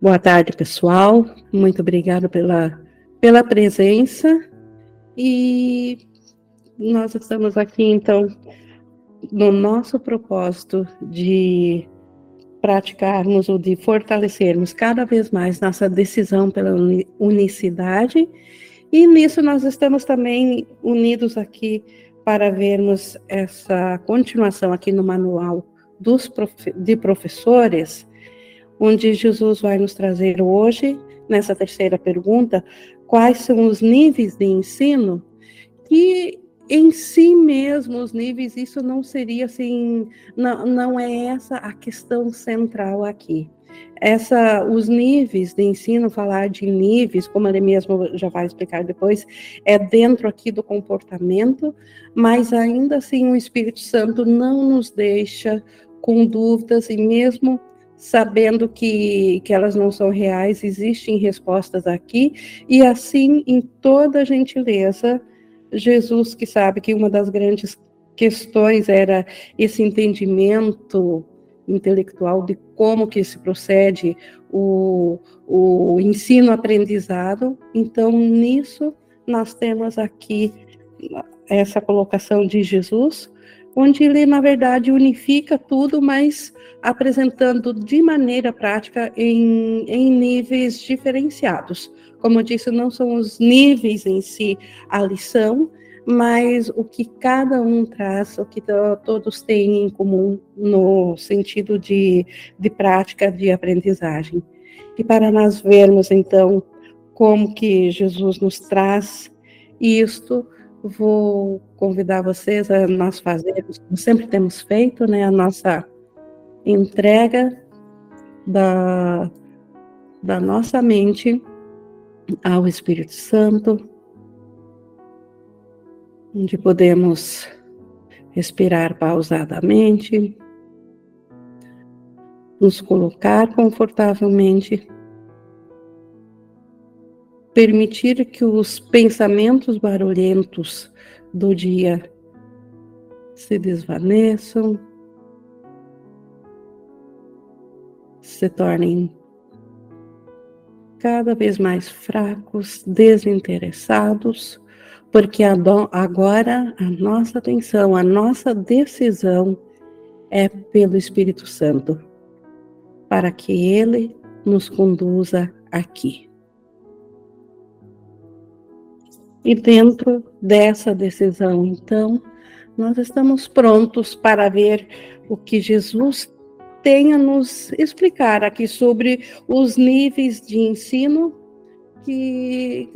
Boa tarde, pessoal. Muito obrigada pela, pela presença. E nós estamos aqui, então, no nosso propósito de praticarmos ou de fortalecermos cada vez mais nossa decisão pela unicidade. E nisso nós estamos também unidos aqui para vermos essa continuação aqui no manual dos prof... de professores onde Jesus vai nos trazer hoje, nessa terceira pergunta, quais são os níveis de ensino? Que em si mesmo os níveis isso não seria assim não, não é essa a questão central aqui. Essa os níveis de ensino falar de níveis como ele mesmo já vai explicar depois é dentro aqui do comportamento mas ainda assim o Espírito Santo não nos deixa com dúvidas e mesmo sabendo que, que elas não são reais, existem respostas aqui, e assim, em toda gentileza, Jesus, que sabe que uma das grandes questões era esse entendimento intelectual de como que se procede o, o ensino-aprendizado, então, nisso, nós temos aqui essa colocação de Jesus, onde ele, na verdade, unifica tudo, mas apresentando de maneira prática em, em níveis diferenciados. Como eu disse, não são os níveis em si a lição, mas o que cada um traz, o que todos têm em comum no sentido de, de prática de aprendizagem. E para nós vermos, então, como que Jesus nos traz isto, vou convidar vocês a nós fazermos, como sempre temos feito, né, a nossa entrega da, da nossa mente ao Espírito Santo, onde podemos respirar pausadamente, nos colocar confortavelmente, permitir que os pensamentos barulhentos do dia se desvaneçam se tornem cada vez mais fracos, desinteressados, porque agora a nossa atenção, a nossa decisão é pelo Espírito Santo, para que ele nos conduza aqui. E dentro dessa decisão, então, nós estamos prontos para ver o que Jesus tem a nos explicar aqui sobre os níveis de ensino que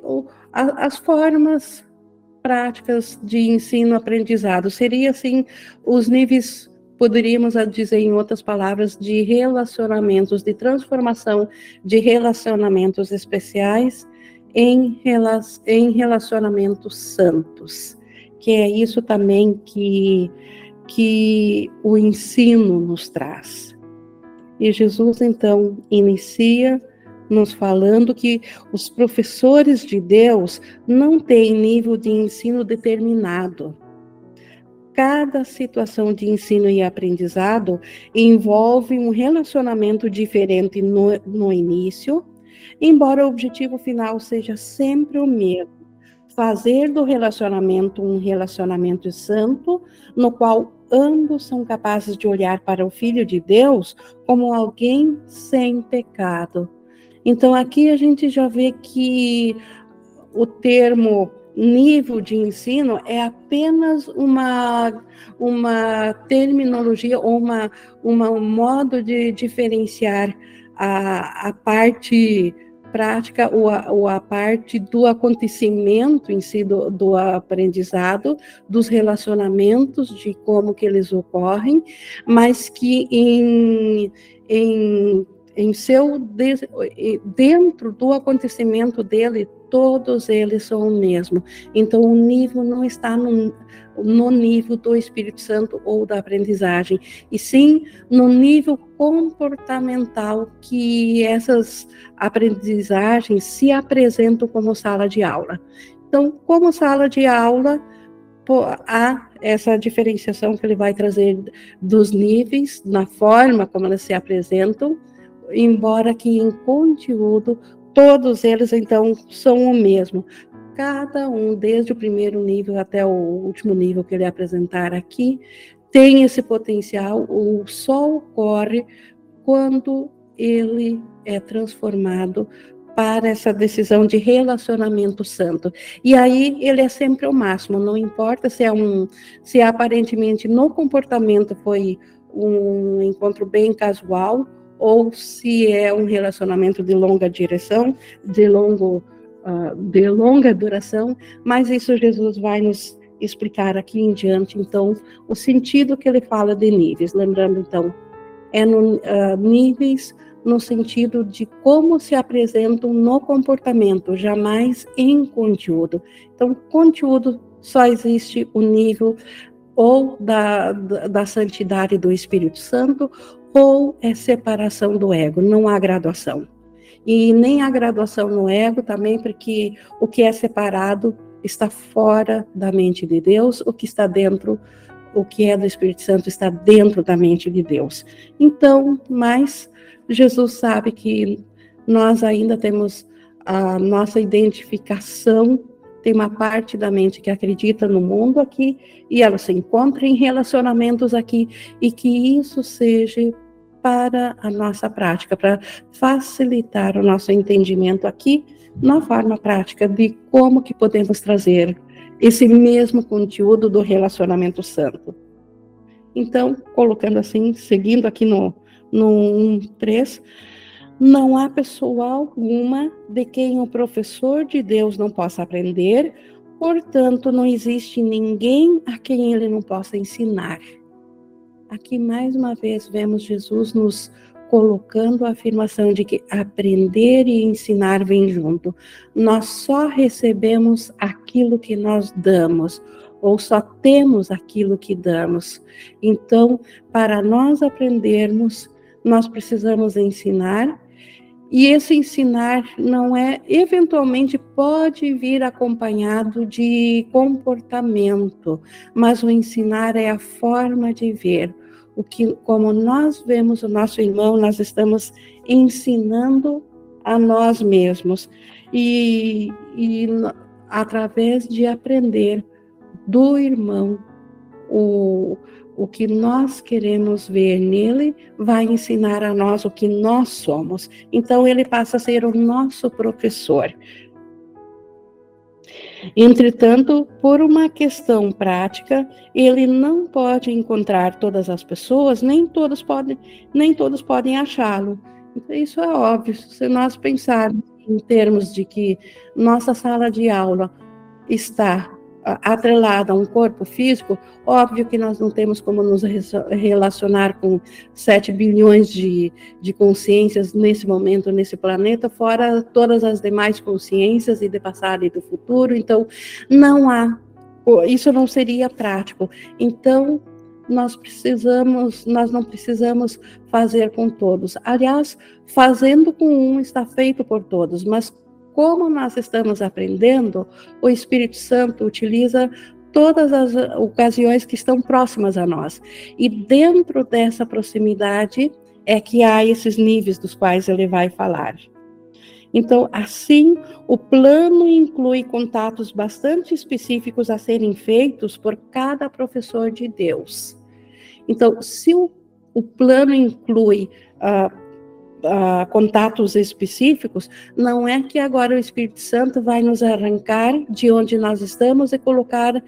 as formas práticas de ensino-aprendizado seria assim os níveis poderíamos dizer em outras palavras de relacionamentos de transformação de relacionamentos especiais em, em relacionamentos santos que é isso também que que o ensino nos traz e Jesus então inicia nos falando que os professores de Deus não têm nível de ensino determinado. Cada situação de ensino e aprendizado envolve um relacionamento diferente no, no início, embora o objetivo final seja sempre o mesmo fazer do relacionamento um relacionamento santo, no qual ambos são capazes de olhar para o Filho de Deus como alguém sem pecado. Então aqui a gente já vê que o termo nível de ensino é apenas uma, uma terminologia ou uma, uma, um modo de diferenciar a, a parte prática ou a, ou a parte do acontecimento em si, do, do, aprendizado, dos relacionamentos, de como que eles ocorrem, mas que em, em, em seu, dentro do acontecimento dele, todos eles são o mesmo. Então, o nível não está no, no nível do Espírito Santo ou da aprendizagem, e sim no nível comportamental que essas aprendizagens se apresentam como sala de aula. Então, como sala de aula, há essa diferenciação que ele vai trazer dos níveis, na forma como elas se apresentam, embora que em conteúdo todos eles então são o mesmo. Cada um, desde o primeiro nível até o último nível que ele apresentar aqui, tem esse potencial, o só ocorre quando ele é transformado para essa decisão de relacionamento santo. E aí ele é sempre o máximo, não importa se é um se aparentemente no comportamento foi um encontro bem casual ou se é um relacionamento de longa direção, de longo uh, de longa duração, mas isso Jesus vai nos explicar aqui em diante, então, o sentido que ele fala de níveis, lembrando então, é no uh, níveis no sentido de como se apresentam no comportamento, jamais em conteúdo. Então, conteúdo só existe o nível ou da, da, da santidade do Espírito Santo, ou é separação do ego, não há graduação. E nem há graduação no ego também, porque o que é separado está fora da mente de Deus, o que está dentro, o que é do Espírito Santo está dentro da mente de Deus. Então, mas Jesus sabe que nós ainda temos a nossa identificação, tem uma parte da mente que acredita no mundo aqui e ela se encontra em relacionamentos aqui e que isso seja para a nossa prática, para facilitar o nosso entendimento aqui na forma prática de como que podemos trazer esse mesmo conteúdo do relacionamento santo. Então, colocando assim, seguindo aqui no no 1.3, não há pessoa alguma de quem o professor de Deus não possa aprender, portanto, não existe ninguém a quem ele não possa ensinar. Aqui, mais uma vez, vemos Jesus nos colocando a afirmação de que aprender e ensinar vem junto. Nós só recebemos aquilo que nós damos, ou só temos aquilo que damos. Então, para nós aprendermos, nós precisamos ensinar, e esse ensinar não é, eventualmente pode vir acompanhado de comportamento, mas o ensinar é a forma de ver. O que, como nós vemos o nosso irmão, nós estamos ensinando a nós mesmos e, e através de aprender do irmão o, o que nós queremos ver nele vai ensinar a nós o que nós somos. Então, ele passa a ser o nosso professor. Entretanto, por uma questão prática, ele não pode encontrar todas as pessoas, nem todos podem, nem todos podem achá-lo. Então, isso é óbvio. Se nós pensarmos em termos de que nossa sala de aula está atrelada a um corpo físico, óbvio que nós não temos como nos relacionar com 7 bilhões de, de consciências nesse momento, nesse planeta, fora todas as demais consciências e de passado e do futuro, então não há, isso não seria prático. Então, nós precisamos, nós não precisamos fazer com todos. Aliás, fazendo com um está feito por todos, mas como nós estamos aprendendo, o Espírito Santo utiliza todas as ocasiões que estão próximas a nós. E dentro dessa proximidade é que há esses níveis dos quais ele vai falar. Então, assim, o plano inclui contatos bastante específicos a serem feitos por cada professor de Deus. Então, se o, o plano inclui uh, uh, contatos específicos, não é que agora o Espírito Santo vai nos arrancar de onde nós estamos e colocar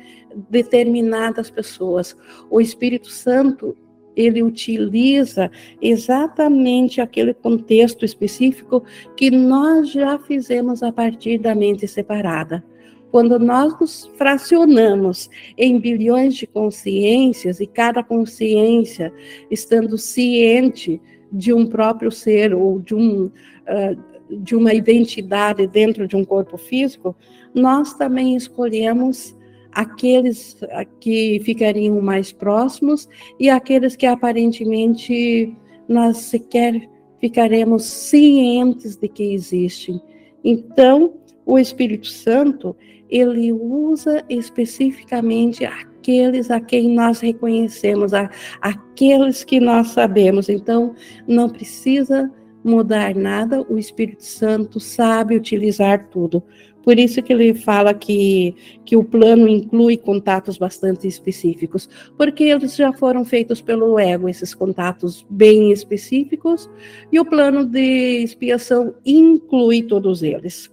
determinadas pessoas. O Espírito Santo ele utiliza exatamente aquele contexto específico que nós já fizemos a partir da mente separada. Quando nós nos fracionamos em bilhões de consciências e cada consciência estando ciente de um próprio ser ou de, um, uh, de uma identidade dentro de um corpo físico, nós também escolhemos aqueles que ficariam mais próximos e aqueles que aparentemente nós sequer ficaremos cientes de que existem. Então, o Espírito Santo, ele usa especificamente aqueles a quem nós reconhecemos, a, aqueles que nós sabemos. Então, não precisa mudar nada, o Espírito Santo sabe utilizar tudo. Por isso que ele fala que, que o plano inclui contatos bastante específicos, porque eles já foram feitos pelo ego, esses contatos bem específicos, e o plano de expiação inclui todos eles.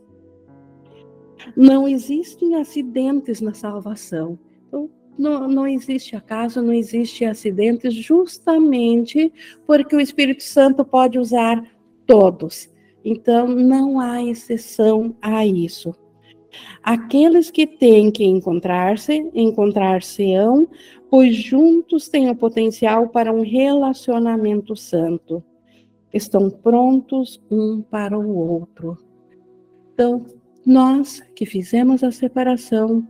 Não existem acidentes na salvação. Não, não existe acaso, não existe acidentes, justamente porque o Espírito Santo pode usar todos. Então, não há exceção a isso. Aqueles que têm que encontrar-se, encontrar-se-ão, pois juntos têm o potencial para um relacionamento santo. Estão prontos um para o outro. Então, nós que fizemos a separação,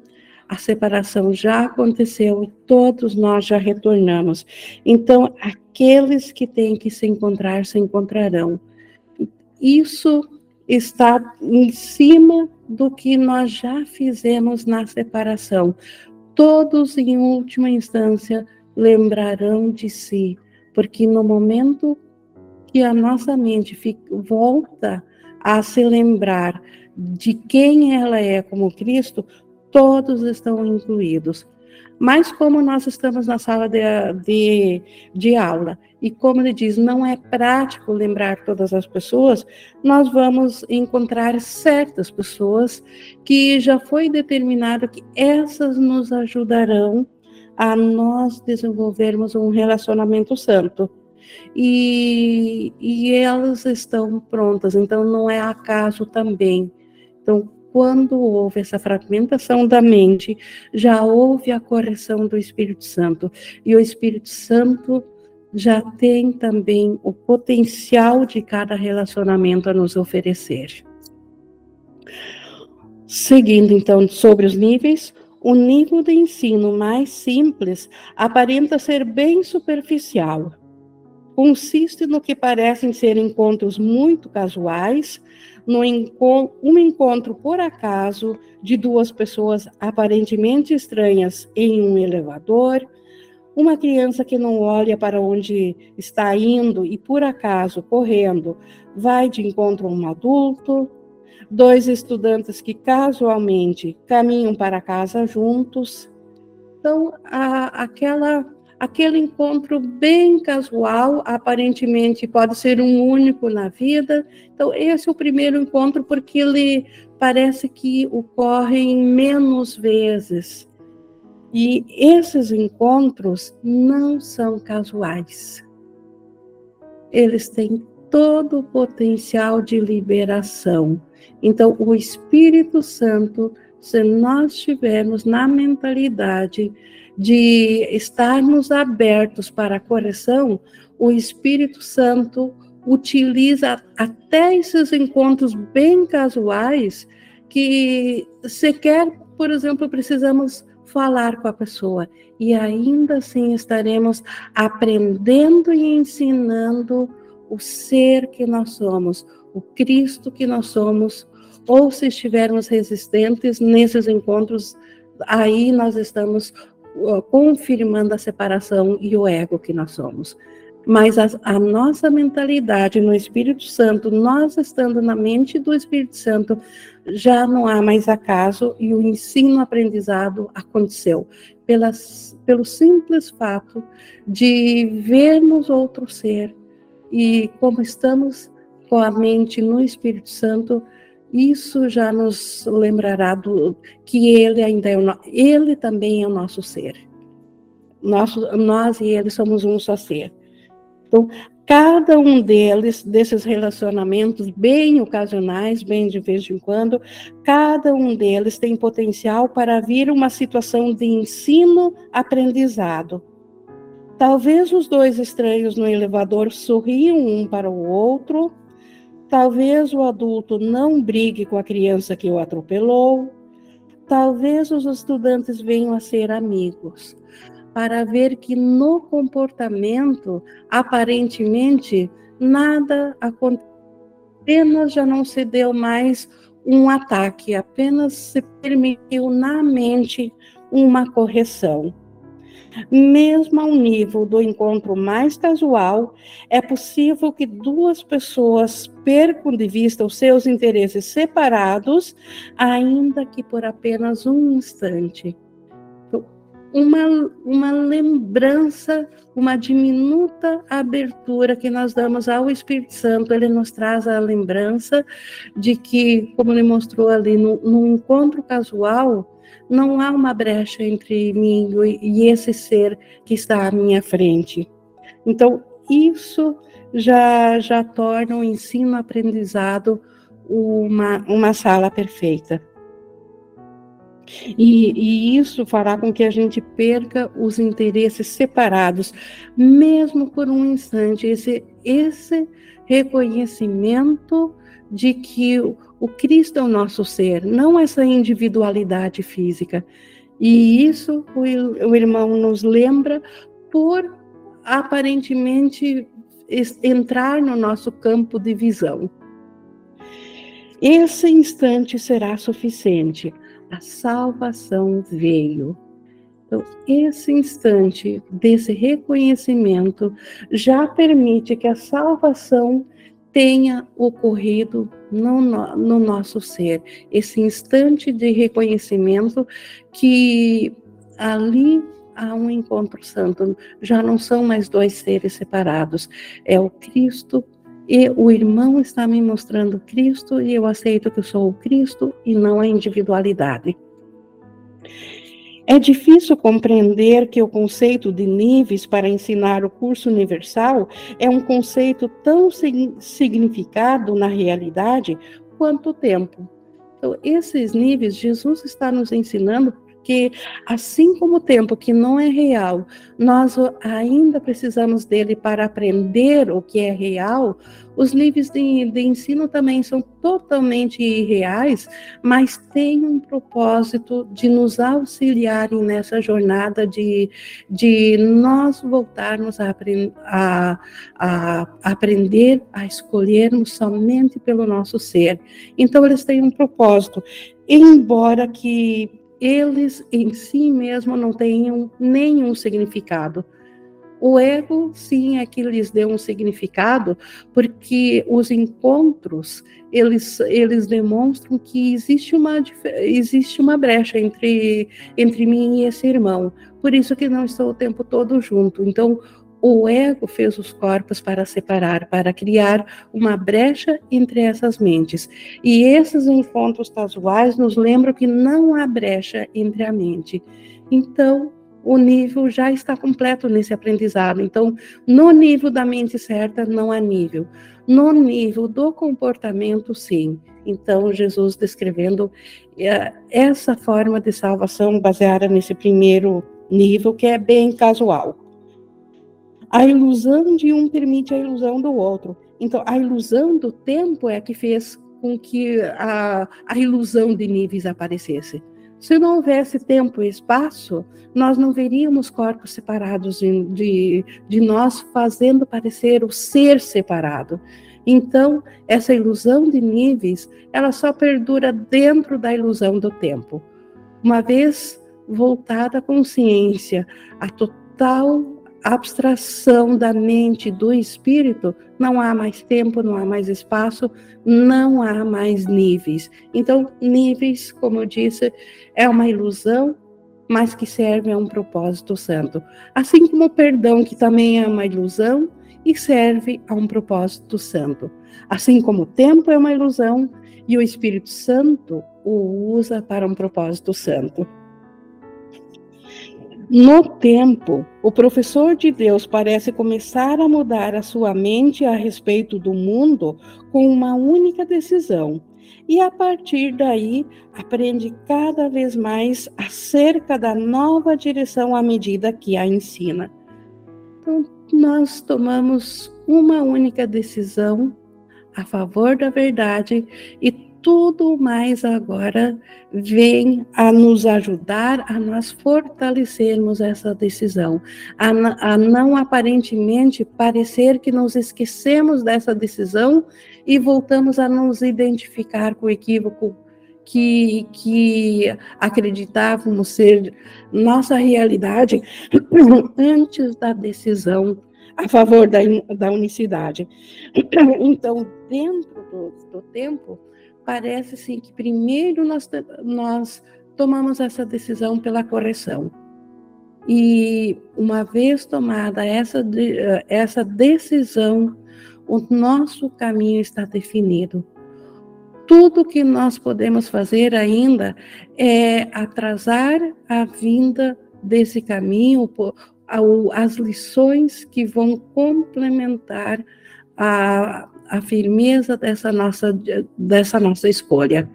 a separação já aconteceu e todos nós já retornamos. Então, aqueles que têm que se encontrar, se encontrarão. Isso está em cima do que nós já fizemos na separação. Todos, em última instância, lembrarão de si, porque no momento que a nossa mente fica, volta a se lembrar de quem ela é como Cristo, todos estão incluídos. Mas como nós estamos na sala de, de, de, aula, e como ele diz, não é prático lembrar todas as pessoas, nós vamos encontrar certas pessoas que já foi determinado que essas nos ajudarão a nós desenvolvermos um relacionamento santo. E, e elas estão prontas, então não é acaso também. Então, quando houve essa fragmentação da mente, já houve a correção do Espírito Santo. E o Espírito Santo já tem também o potencial de cada relacionamento a nos oferecer. Seguindo então sobre os níveis, o nível de ensino mais simples aparenta ser bem superficial. Consiste no que parecem ser encontros muito casuais, no um encontro por acaso de duas pessoas aparentemente estranhas em um elevador, uma criança que não olha para onde está indo e por acaso correndo vai de encontro a um adulto, dois estudantes que casualmente caminham para casa juntos. Então, a, aquela aquele encontro bem casual, aparentemente pode ser um único na vida. Então, esse é o primeiro encontro porque ele parece que ocorre menos vezes. E esses encontros não são casuais. Eles têm todo o potencial de liberação. Então, o Espírito Santo, se nós tivermos na mentalidade de estarmos abertos para a correção, o Espírito Santo utiliza até esses encontros bem casuais que sequer, por exemplo, precisamos falar com a pessoa. E ainda assim estaremos aprendendo e ensinando o ser que nós somos, o Cristo que nós somos, ou se estivermos resistentes nesses encontros, aí nós estamos confirmando a separação e o ego que nós somos. Mas a, a, nossa mentalidade no Espírito Santo, nós estando na mente do Espírito Santo, já não há mais acaso e o ensino-aprendizado aconteceu. Pelas, pelo simples fato de vermos outro ser e como estamos com a mente no Espírito Santo, isso já nos lembrará do, que ele ainda é ele também é o nosso ser. Nosso, nós e ele somos um só ser. Então, cada um deles, desses relacionamentos bem ocasionais, bem de vez em quando, cada um deles tem potencial para vir uma situação de ensino-aprendizado. Talvez os dois estranhos no elevador sorriam um para o outro, Talvez o adulto não brigue com a criança que o atropelou. Talvez os estudantes venham a ser amigos, para ver que no comportamento, aparentemente, nada aconteceu. Apenas já não se deu mais um ataque, apenas se permitiu na mente uma correção. Mesmo ao nível do encontro mais casual, é possível que duas pessoas percam de vista os seus interesses separados, ainda que por apenas um instante. Uma, uma lembrança, uma diminuta abertura que nós damos ao Espírito Santo, ele nos traz a lembrança de que, como ele mostrou ali, no, no encontro casual, não há uma brecha entre mim e esse ser que está à minha frente. Então, isso já, já torna o ensino-aprendizado uma, uma sala perfeita. E, e, isso fará com que a gente perca os interesses separados, mesmo por um instante. Esse, esse reconhecimento de que o Cristo é o nosso ser, não essa individualidade física. E isso o, irmão nos lembra por aparentemente entrar no nosso campo de visão. Esse instante será suficiente. A salvação veio. Então, esse instante desse reconhecimento já permite que a salvação tenha ocorrido no, no, nosso ser, esse instante de reconhecimento que ali há um encontro santo, já não são mais dois seres separados, é o Cristo e o irmão está me mostrando Cristo e eu aceito que eu sou o Cristo e não a individualidade. É difícil compreender que o conceito de níveis para ensinar o curso universal é um conceito tão significado na realidade quanto o tempo. Então, esses níveis, Jesus está nos ensinando que, assim como o tempo que não é real, nós ainda precisamos dele para aprender o que é real, os níveis de, de ensino também são totalmente irreais, mas têm um propósito de nos auxiliarem nessa jornada de, de nós voltarmos a, a, a aprender a escolhermos somente pelo nosso ser. Então, eles têm um propósito, embora que eles em si mesmo não tenham nenhum significado. O ego, sim, é que lhes deu um significado, porque os encontros, eles, eles demonstram que existe uma, existe uma brecha entre, entre mim e esse irmão. Por isso que não estou o tempo todo junto. Então, o ego fez os corpos para separar, para criar uma brecha entre essas mentes. E esses encontros casuais nos lembram que não há brecha entre a mente. Então, o nível já está completo nesse aprendizado. Então, no nível da mente certa, não há nível. No nível do comportamento, sim. Então, Jesus descrevendo eh, essa forma de salvação baseada nesse primeiro nível, que é bem casual. A ilusão de um permite a ilusão do outro. Então, a ilusão do tempo é que fez com que a, a ilusão de níveis aparecesse. Se não houvesse tempo e espaço, nós não veríamos corpos separados de, de, de nós fazendo parecer o ser separado. Então, essa ilusão de níveis, ela só perdura dentro da ilusão do tempo. Uma vez voltada a consciência, a total abstração da mente, do espírito, não há mais tempo, não há mais espaço, não há mais níveis. Então, níveis, como eu disse, é uma ilusão, mas que serve a um propósito santo. Assim como o perdão, que também é uma ilusão e serve a um propósito santo. Assim como o tempo é uma ilusão e o Espírito Santo o usa para um propósito santo. No tempo, o professor de Deus parece começar a mudar a sua mente a respeito do mundo com uma única decisão. E a partir daí, aprende cada vez mais acerca da nova direção à medida que a ensina. Então, nós tomamos uma única decisão a favor da verdade e tudo mais agora vem a nos ajudar a nós fortalecermos essa decisão, a, a, não aparentemente parecer que nos esquecemos dessa decisão e voltamos a nos identificar com o equívoco que, que acreditávamos ser nossa realidade antes da decisão a favor da, da unicidade. Então, dentro do, do tempo, parece assim que primeiro nós, nós tomamos essa decisão pela correção. E uma vez tomada essa, essa decisão, o nosso caminho está definido. Tudo que nós podemos fazer ainda é atrasar a vinda desse caminho, as lições que vão complementar a, a firmeza dessa nossa, dessa nossa escolha.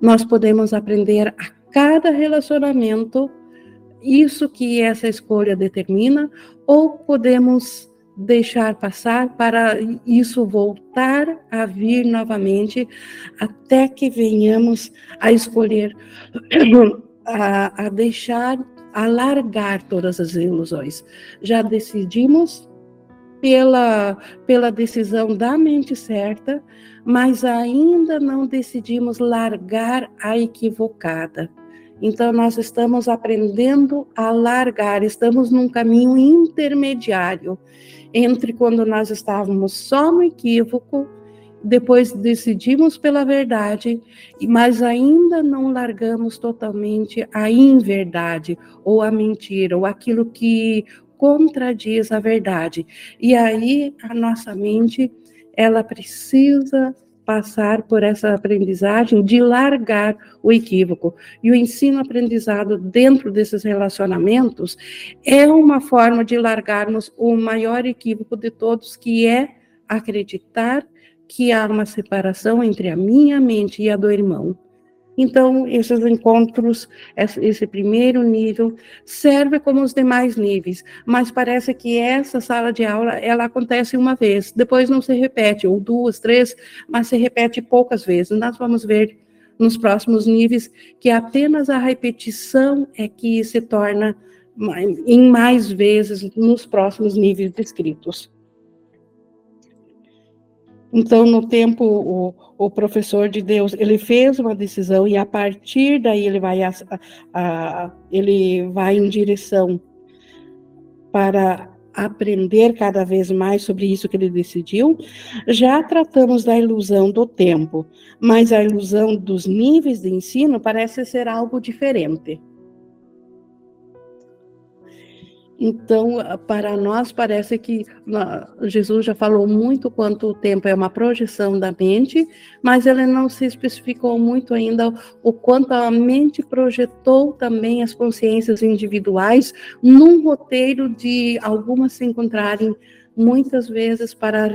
Nós podemos aprender a cada relacionamento isso que essa escolha determina, ou podemos deixar passar para isso voltar a vir novamente até que venhamos a escolher, a, a deixar, a largar todas as ilusões. Já decidimos pela, pela decisão da mente certa, mas ainda não decidimos largar a equivocada. Então, nós estamos aprendendo a largar, estamos num caminho intermediário entre quando nós estávamos só no equívoco, depois decidimos pela verdade, mas ainda não largamos totalmente a inverdade, ou a mentira, ou aquilo que contradiz a verdade. E aí a nossa mente, ela precisa passar por essa aprendizagem de largar o equívoco. E o ensino-aprendizado dentro desses relacionamentos é uma forma de largarmos o maior equívoco de todos, que é acreditar que há uma separação entre a minha mente e a do irmão. Então, esses encontros, esse primeiro nível, serve como os demais níveis, mas parece que essa sala de aula, ela acontece uma vez, depois não se repete, ou duas, três, mas se repete poucas vezes. Nós vamos ver nos próximos níveis que apenas a repetição é que se torna em mais vezes nos próximos níveis descritos. Então, no tempo, o, o professor de Deus, ele fez uma decisão e a partir daí ele vai, a, a, ele vai em direção para aprender cada vez mais sobre isso que ele decidiu. Já tratamos da ilusão do tempo, mas a ilusão dos níveis de ensino parece ser algo diferente. Então, para nós, parece que Jesus já falou muito quanto o tempo é uma projeção da mente, mas ele não se especificou muito ainda o quanto a mente projetou também as consciências individuais num roteiro de algumas se encontrarem muitas vezes para,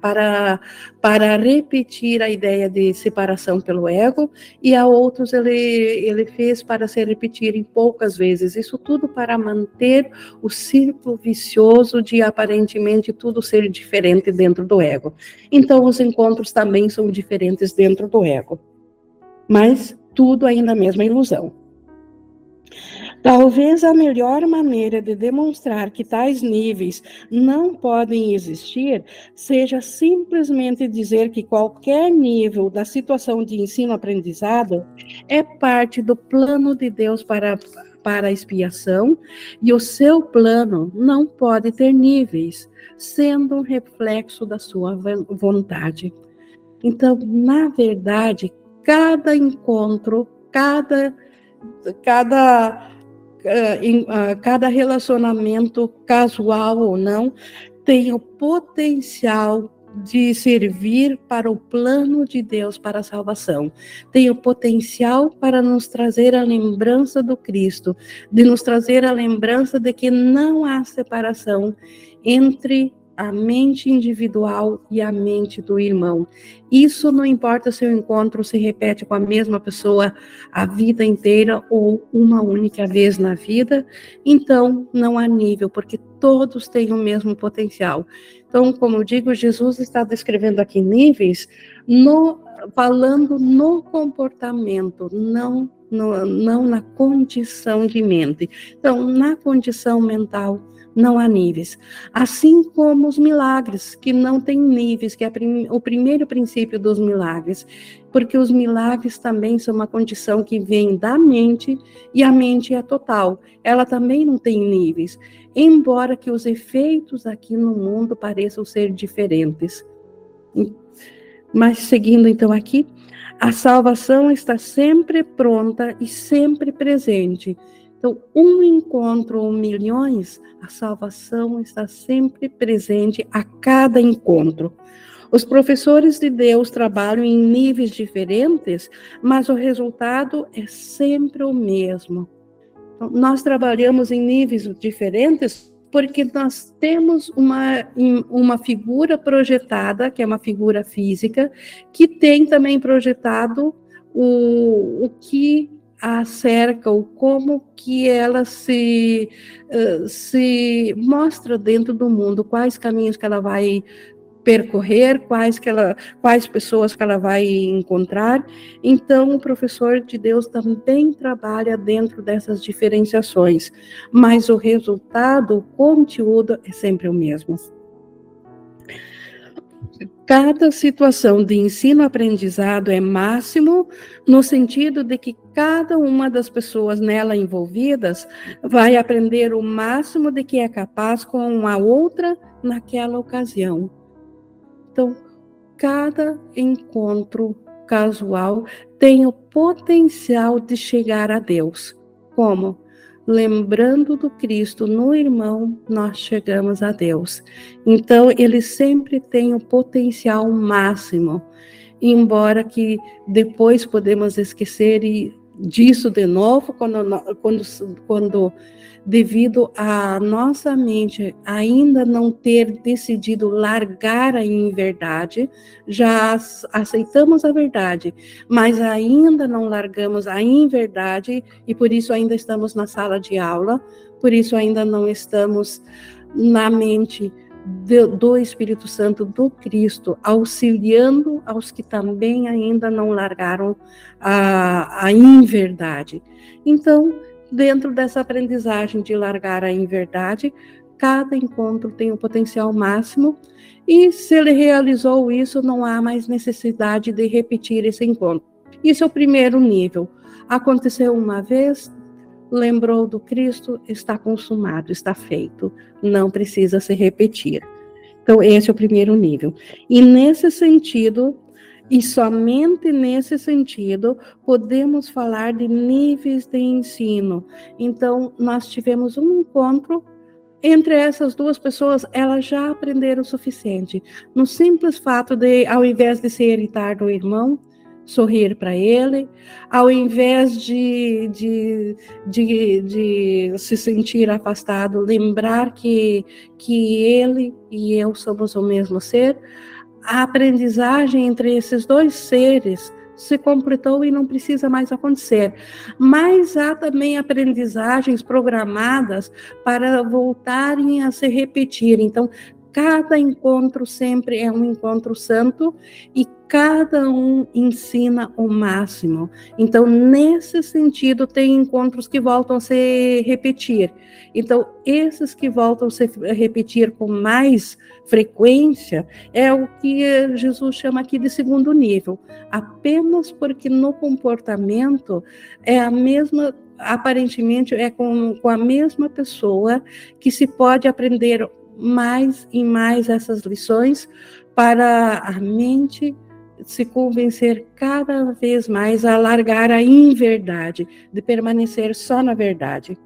para, para repetir a ideia de separação pelo ego, e a outros ele, ele fez para se repetirem poucas vezes. Isso tudo para manter o círculo vicioso de aparentemente tudo ser diferente dentro do ego. Então, os encontros também são diferentes dentro do ego. Mas tudo ainda a mesma ilusão. Talvez a melhor maneira de demonstrar que tais níveis não podem existir seja simplesmente dizer que qualquer nível da situação de ensino-aprendizado é parte do plano de Deus para, para a expiação e o seu plano não pode ter níveis, sendo um reflexo da sua vontade. Então, na verdade, cada encontro, cada cada em, uh, cada relacionamento, casual ou não, tem o potencial de servir para o plano de Deus para a salvação. Tem o potencial para nos trazer a lembrança do Cristo, de nos trazer a lembrança de que não há separação entre a mente individual e a mente do irmão. Isso não importa se o encontro se repete com a mesma pessoa a vida inteira ou uma única vez na vida, então não há nível, porque todos têm o mesmo potencial. Então, como eu digo, Jesus está descrevendo aqui níveis no falando no comportamento, não no, não na condição de mente. Então, na condição mental, não há níveis. Assim como os milagres, que não têm níveis, que é o primeiro princípio dos milagres. Porque os milagres também são uma condição que vem da mente, e a mente é total. Ela também não tem níveis. Embora que os efeitos aqui no mundo pareçam ser diferentes. Mas seguindo então aqui, a salvação está sempre pronta e sempre presente. Então, um encontro ou milhões, a salvação está sempre presente a cada encontro. Os professores de Deus trabalham em níveis diferentes, mas o resultado é sempre o mesmo. Então, nós trabalhamos em níveis diferentes porque nós temos uma, uma figura projetada, que é uma figura física, que tem também projetado o, o que a cerca, ou como que ela se, uh, se mostra dentro do mundo, quais caminhos que ela vai percorrer, quais, que ela, quais pessoas que ela vai encontrar. Então, o professor de Deus também trabalha dentro dessas diferenciações, mas o resultado, o conteúdo é sempre o mesmo. Cada situação de ensino-aprendizado é máximo, no sentido de que cada uma das pessoas nela envolvidas vai aprender o máximo de que é capaz com a outra naquela ocasião. Então, cada encontro casual tem o potencial de chegar a Deus. Como? Lembrando do Cristo no irmão, nós chegamos a Deus. Então, ele sempre tem o potencial máximo, embora que depois podemos esquecer disso de novo quando, quando, quando devido à nossa mente ainda não ter decidido largar a inverdade, já aceitamos a verdade, mas ainda não largamos a inverdade e por isso ainda estamos na sala de aula, por isso ainda não estamos na mente do Espírito Santo, do Cristo, auxiliando aos que também ainda não largaram a, a inverdade. Então, dentro dessa aprendizagem de largar a inverdade, cada encontro tem um potencial máximo e se ele realizou isso, não há mais necessidade de repetir esse encontro. Isso é o primeiro nível. Aconteceu uma vez, lembrou do Cristo, está consumado, está feito, não precisa se repetir. Então, esse é o primeiro nível. E nesse sentido, e somente nesse sentido podemos falar de níveis de ensino. Então, nós tivemos um encontro entre essas duas pessoas, elas já aprenderam o suficiente. No simples fato de, ao invés de se irritar do irmão, sorrir para ele, ao invés de, de, de, de, se sentir afastado, lembrar que, que ele e eu somos o mesmo ser, a aprendizagem entre esses dois seres se completou e não precisa mais acontecer. Mas há também aprendizagens programadas para voltarem a se repetir. Então, cada encontro sempre é um encontro santo e cada um ensina o máximo. Então, nesse sentido, tem encontros que voltam a se repetir. Então, esses que voltam a se repetir com mais frequência é o que Jesus chama aqui de segundo nível, apenas porque no comportamento é a mesma aparentemente é com, com a mesma pessoa que se pode aprender mais e mais essas lições para a mente se convencer cada vez mais a largar a inverdade, de permanecer só na verdade.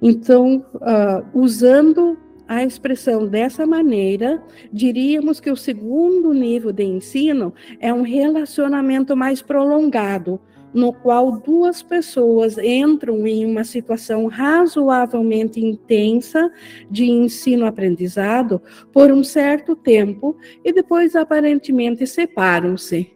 Então, uh, usando a expressão dessa maneira, diríamos que o segundo nível de ensino é um relacionamento mais prolongado, no qual duas pessoas entram em uma situação razoavelmente intensa de ensino-aprendizado por um certo tempo e depois aparentemente separam-se.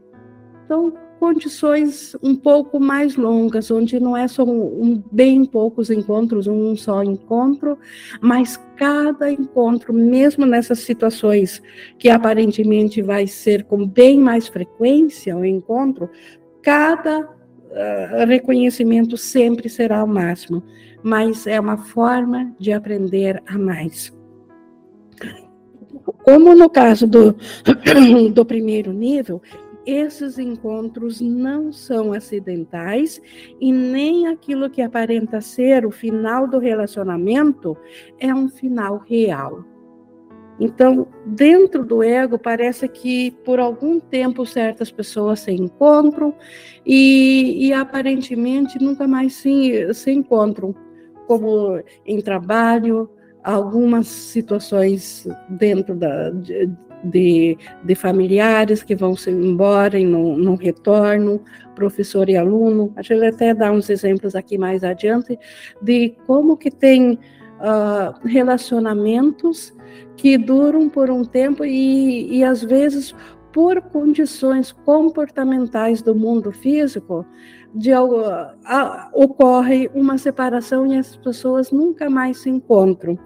Então, condições um pouco mais longas, onde não é só um, um, bem poucos encontros, um só encontro, mas cada encontro, mesmo nessas situações que aparentemente vai ser com bem mais frequência o encontro, cada uh, reconhecimento sempre será o máximo, mas é uma forma de aprender a mais. Como no caso do, do primeiro nível, esses encontros não são acidentais e nem aquilo que aparenta ser o final do relacionamento é um final real. Então, dentro do ego, parece que por algum tempo certas pessoas se encontram e, e aparentemente nunca mais se, se encontram, como em trabalho, algumas situações dentro da, de, de, de familiares que vão se embora e não, não retornam, professor e aluno. A gente até dá uns exemplos aqui mais adiante de como que tem uh, relacionamentos que duram por um tempo e, e às vezes por condições comportamentais do mundo físico, de algo, a, ocorre uma separação e as pessoas nunca mais se encontram.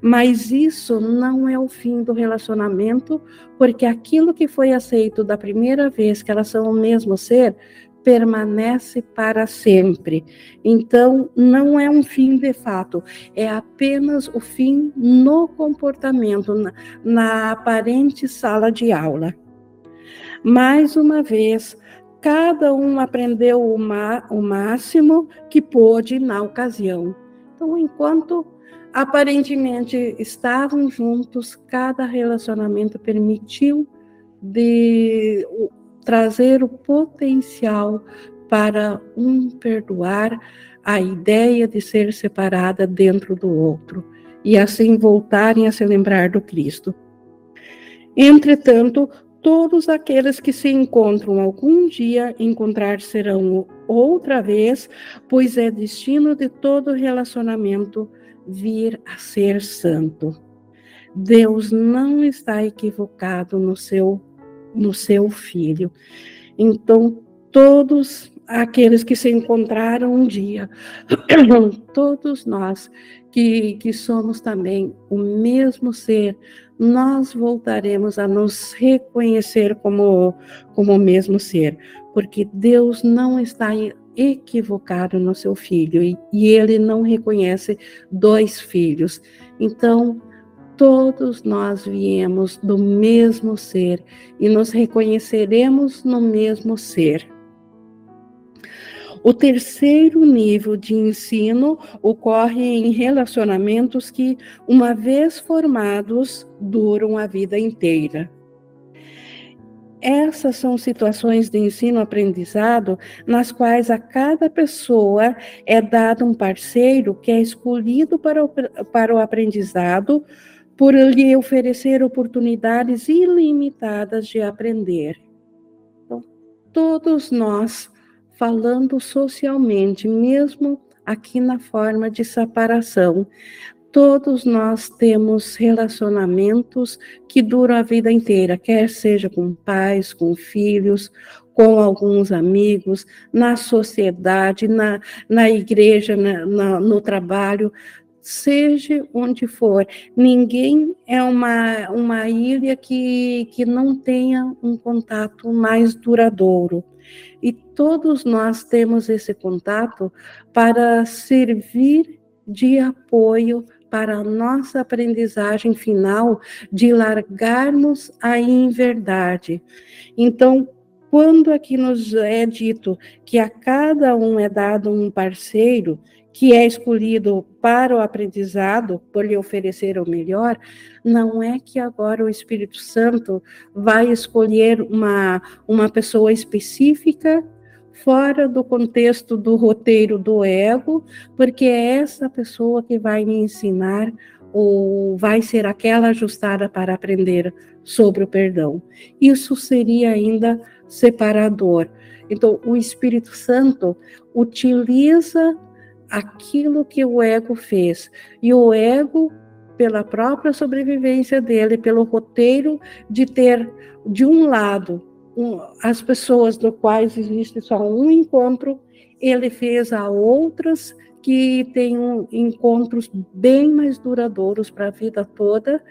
Mas isso não é o fim do relacionamento, porque aquilo que foi aceito da primeira vez que elas são o mesmo ser permanece para sempre. Então, não é um fim de fato, é apenas o fim no comportamento, na, na aparente sala de aula. Mais uma vez, cada um aprendeu o, o máximo que pôde na ocasião. Então, enquanto aparentemente estavam juntos, cada relacionamento permitiu de trazer o potencial para um perdoar a ideia de ser separada dentro do outro e assim voltarem a se lembrar do Cristo. Entretanto, todos aqueles que se encontram algum dia encontrar serão outra vez, pois é destino de todo relacionamento vir a ser santo. Deus não está equivocado no seu no seu filho. Então, todos aqueles que se encontraram um dia, todos nós que, que somos também o mesmo ser, nós voltaremos a nos reconhecer como, como o mesmo ser, porque Deus não está equivocado no seu filho e, e ele não reconhece dois filhos. Então, todos nós viemos do mesmo ser e nos reconheceremos no mesmo ser. O terceiro nível de ensino ocorre em relacionamentos que, uma vez formados, duram a vida inteira. Essas são situações de ensino-aprendizado nas quais a cada pessoa é dado um parceiro que é escolhido para o, para o aprendizado por lhe oferecer oportunidades ilimitadas de aprender. Então, todos nós, falando socialmente, mesmo aqui na forma de separação, todos nós temos relacionamentos que duram a vida inteira, quer seja com pais, com filhos, com alguns amigos, na sociedade, na, na igreja, na, na, no trabalho seja onde for. Ninguém é uma, uma ilha que, que não tenha um contato mais duradouro. E todos nós temos esse contato para servir de apoio para a nossa aprendizagem final de largarmos a inverdade. Então, quando aqui nos é dito que a cada um é dado um parceiro, que é escolhido para o aprendizado, por lhe oferecer o melhor, não é que agora o Espírito Santo vai escolher uma, uma pessoa específica fora do contexto do roteiro do ego, porque é essa pessoa que vai me ensinar ou vai ser aquela ajustada para aprender sobre o perdão. Isso seria ainda separador. Então, o Espírito Santo utiliza aquilo que o ego fez. E o ego, pela própria sobrevivência dele, pelo roteiro de ter, de um lado, um, as pessoas do quais existe só um encontro, ele fez a outras que tenham encontros bem mais duradouros para a vida toda,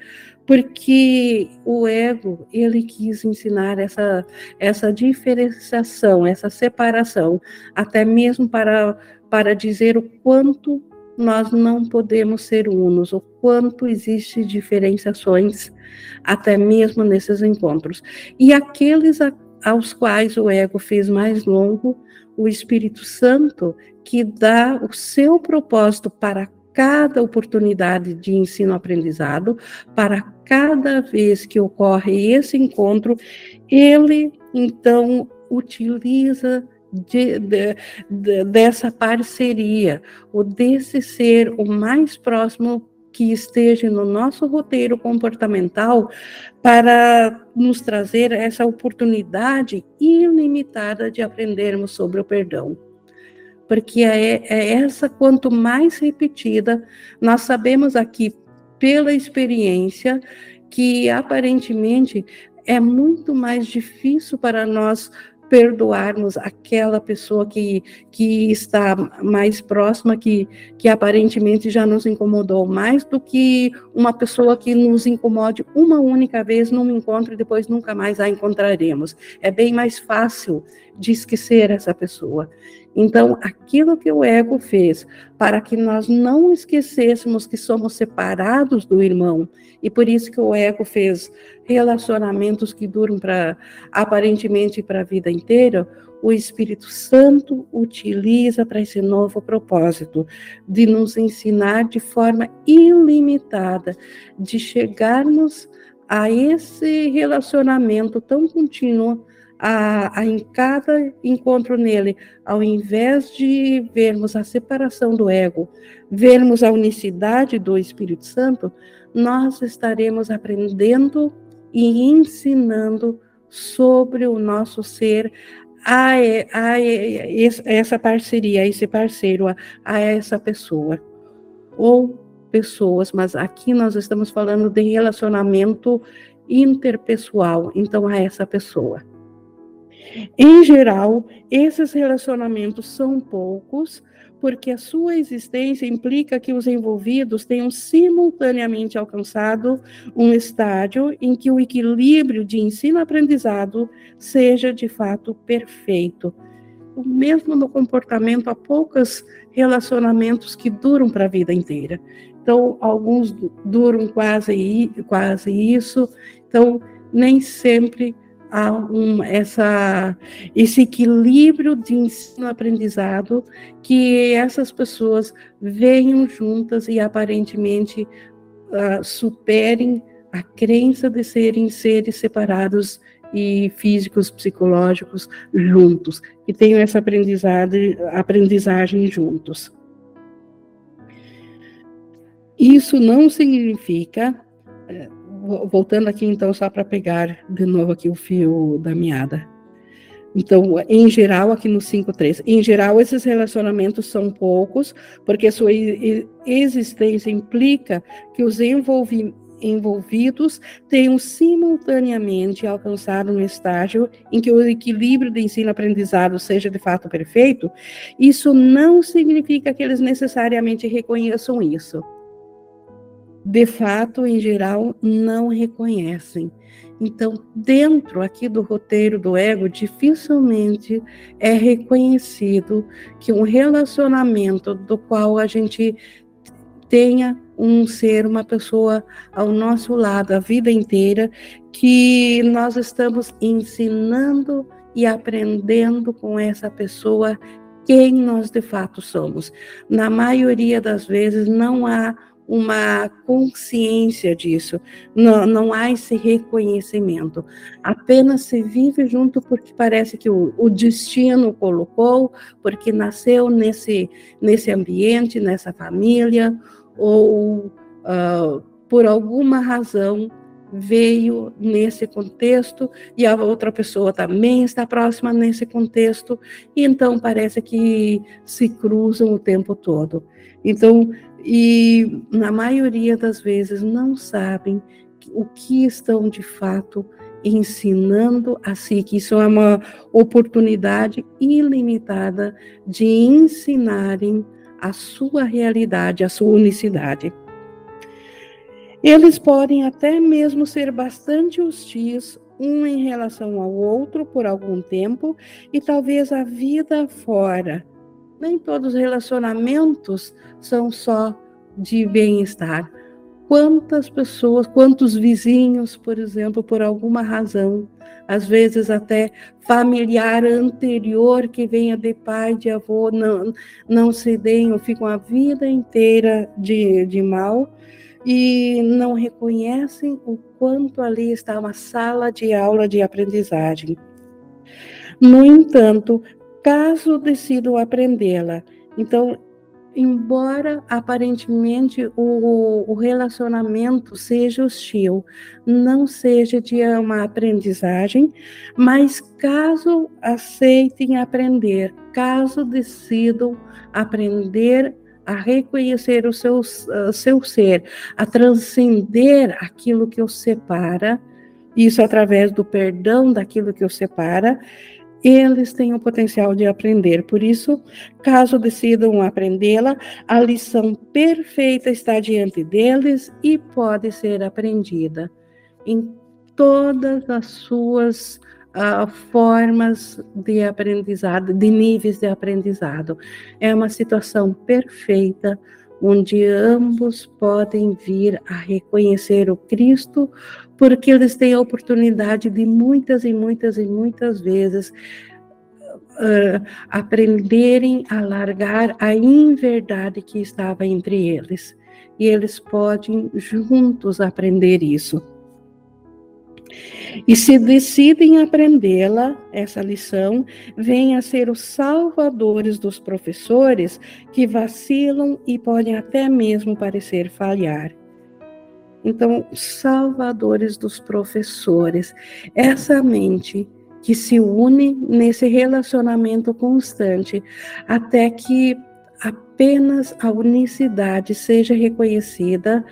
porque o ego ele quis ensinar essa essa diferenciação, essa separação, até mesmo para para dizer o quanto nós não podemos ser unos, o quanto existe diferenciações até mesmo nesses encontros. E aqueles a, aos quais o ego fez mais longo, o Espírito Santo que dá o seu propósito para cada oportunidade de ensino-aprendizado, para cada vez que ocorre esse encontro, ele então utiliza de, de, de, dessa parceria, ou desse ser o mais próximo que esteja no nosso roteiro comportamental para nos trazer essa oportunidade ilimitada de aprendermos sobre o perdão. Porque é, é essa, quanto mais repetida, nós sabemos aqui pela experiência que aparentemente é muito mais difícil para nós perdoarmos aquela pessoa que, que está mais próxima, que, que aparentemente já nos incomodou mais do que uma pessoa que nos incomode uma única vez num encontro e depois nunca mais a encontraremos. É bem mais fácil de esquecer essa pessoa. Então, aquilo que o ego fez para que nós não esquecêssemos que somos separados do irmão, e por isso que o ego fez relacionamentos que duram para aparentemente para a vida inteira, o Espírito Santo utiliza para esse novo propósito de nos ensinar de forma ilimitada, de chegarmos a esse relacionamento tão contínuo a, a, em cada encontro nele, ao invés de vermos a separação do ego, vermos a unicidade do Espírito Santo, nós estaremos aprendendo e ensinando sobre o nosso ser a, a, a essa parceria, a esse parceiro, a, a essa pessoa. Ou pessoas, mas aqui nós estamos falando de relacionamento interpessoal, então a essa pessoa. Em geral, esses relacionamentos são poucos, porque a sua existência implica que os envolvidos tenham simultaneamente alcançado um estágio em que o equilíbrio de ensino-aprendizado seja de fato perfeito. O mesmo no comportamento, há poucos relacionamentos que duram para a vida inteira. Então, alguns duram quase, quase isso, então, nem sempre há um, essa, esse equilíbrio de ensino-aprendizado que essas pessoas venham juntas e aparentemente uh, superem a crença de serem seres separados e físicos, psicológicos juntos, que tenham essa aprendizagem, aprendizagem juntos. Isso não significa voltando aqui então só para pegar de novo aqui o fio da meada. Então, em geral, aqui no 5.3, em geral, esses relacionamentos são poucos, porque sua existência implica que os envolvi envolvidos tenham simultaneamente alcançado um estágio em que o equilíbrio de ensino-aprendizado seja de fato perfeito, isso não significa que eles necessariamente reconheçam isso de fato, em geral, não reconhecem. Então, dentro aqui do roteiro do ego, dificilmente é reconhecido que um relacionamento do qual a gente tenha um ser, uma pessoa ao nosso lado a vida inteira, que nós estamos ensinando e aprendendo com essa pessoa quem nós de fato somos. Na maioria das vezes, não há uma consciência disso, não, não há esse reconhecimento. Apenas se vive junto porque parece que o, o destino colocou, porque nasceu nesse, nesse ambiente, nessa família, ou uh, por alguma razão veio nesse contexto e a outra pessoa também está próxima nesse contexto, e então parece que se cruzam o tempo todo. Então, e na maioria das vezes não sabem o que estão de fato ensinando a si, que isso é uma oportunidade ilimitada de ensinarem a sua realidade, a sua unicidade. Eles podem até mesmo ser bastante hostis um em relação ao outro por algum tempo e talvez a vida fora. Nem todos os relacionamentos são só de bem-estar. Quantas pessoas, quantos vizinhos, por exemplo, por alguma razão, às vezes até familiar anterior que venha de pai, de avô, não, não se deem ou ficam a vida inteira de, de mal e não reconhecem o quanto ali está uma sala de aula de aprendizagem. No entanto, caso decidam aprendê-la, então embora aparentemente o, o, relacionamento seja hostil, não seja de uma aprendizagem, mas caso aceitem aprender, caso decidam aprender a reconhecer o seu, uh, seu ser, a transcender aquilo que os separa, isso através do perdão daquilo que os separa, eles têm o potencial de aprender. Por isso, caso decidam aprendê-la, a lição perfeita está diante deles e pode ser aprendida em todas as suas uh, formas de aprendizado, de níveis de aprendizado. É uma situação perfeita onde ambos podem vir a reconhecer o Cristo, porque eles têm a oportunidade de muitas e muitas e muitas vezes uh, aprenderem a largar a inverdade que estava entre eles. E eles podem juntos aprender isso. E se decidem aprendê-la, essa lição, vêm a ser os salvadores dos professores que vacilam e podem até mesmo parecer falhar. Então, salvadores dos professores, essa mente que se une nesse relacionamento constante até que apenas a unicidade seja reconhecida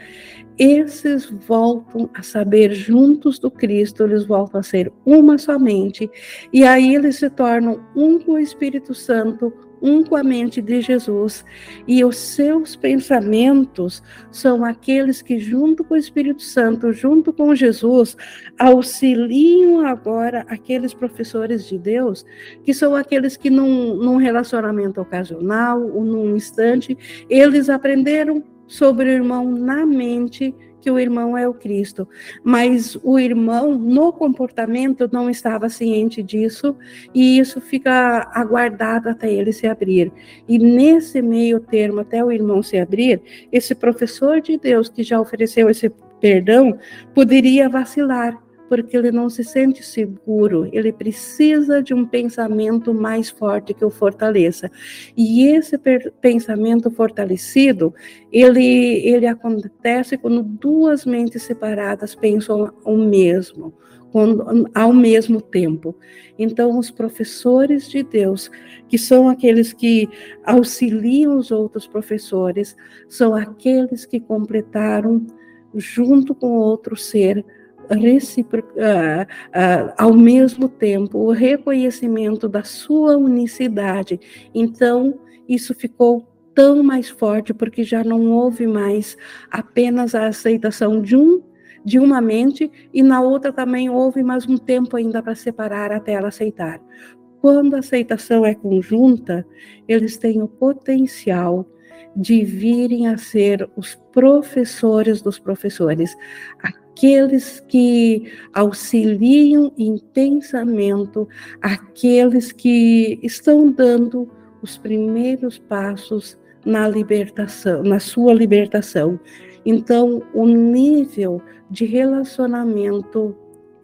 esses voltam a saber juntos do Cristo, eles voltam a ser uma somente, e aí eles se tornam um com o Espírito Santo, um com a mente de Jesus, e os seus pensamentos são aqueles que, junto com o Espírito Santo, junto com Jesus, auxiliam agora aqueles professores de Deus, que são aqueles que, num, num relacionamento ocasional ou num instante, eles aprenderam sobre o irmão na mente que o irmão é o Cristo, mas o irmão no comportamento não estava ciente disso e isso fica aguardado até ele se abrir. E nesse meio termo, até o irmão se abrir, esse professor de Deus que já ofereceu esse perdão poderia vacilar porque ele não se sente seguro, ele precisa de um pensamento mais forte que o fortaleça. E esse pensamento fortalecido, ele, ele acontece quando duas mentes separadas pensam o mesmo, quando, ao mesmo tempo. Então, os professores de Deus, que são aqueles que auxiliam os outros professores, são aqueles que completaram, junto com outro ser, uh, uh, ao mesmo tempo o reconhecimento da sua unicidade. Então, isso ficou tão mais forte porque já não houve mais apenas a aceitação de um de uma mente e na outra também houve mais um tempo ainda para separar até ela aceitar. Quando a aceitação é conjunta, eles têm o potencial de virem a ser os professores dos professores, aqueles que auxiliam em pensamento, aqueles que estão dando os primeiros passos na libertação, na sua libertação. Então, o nível de relacionamento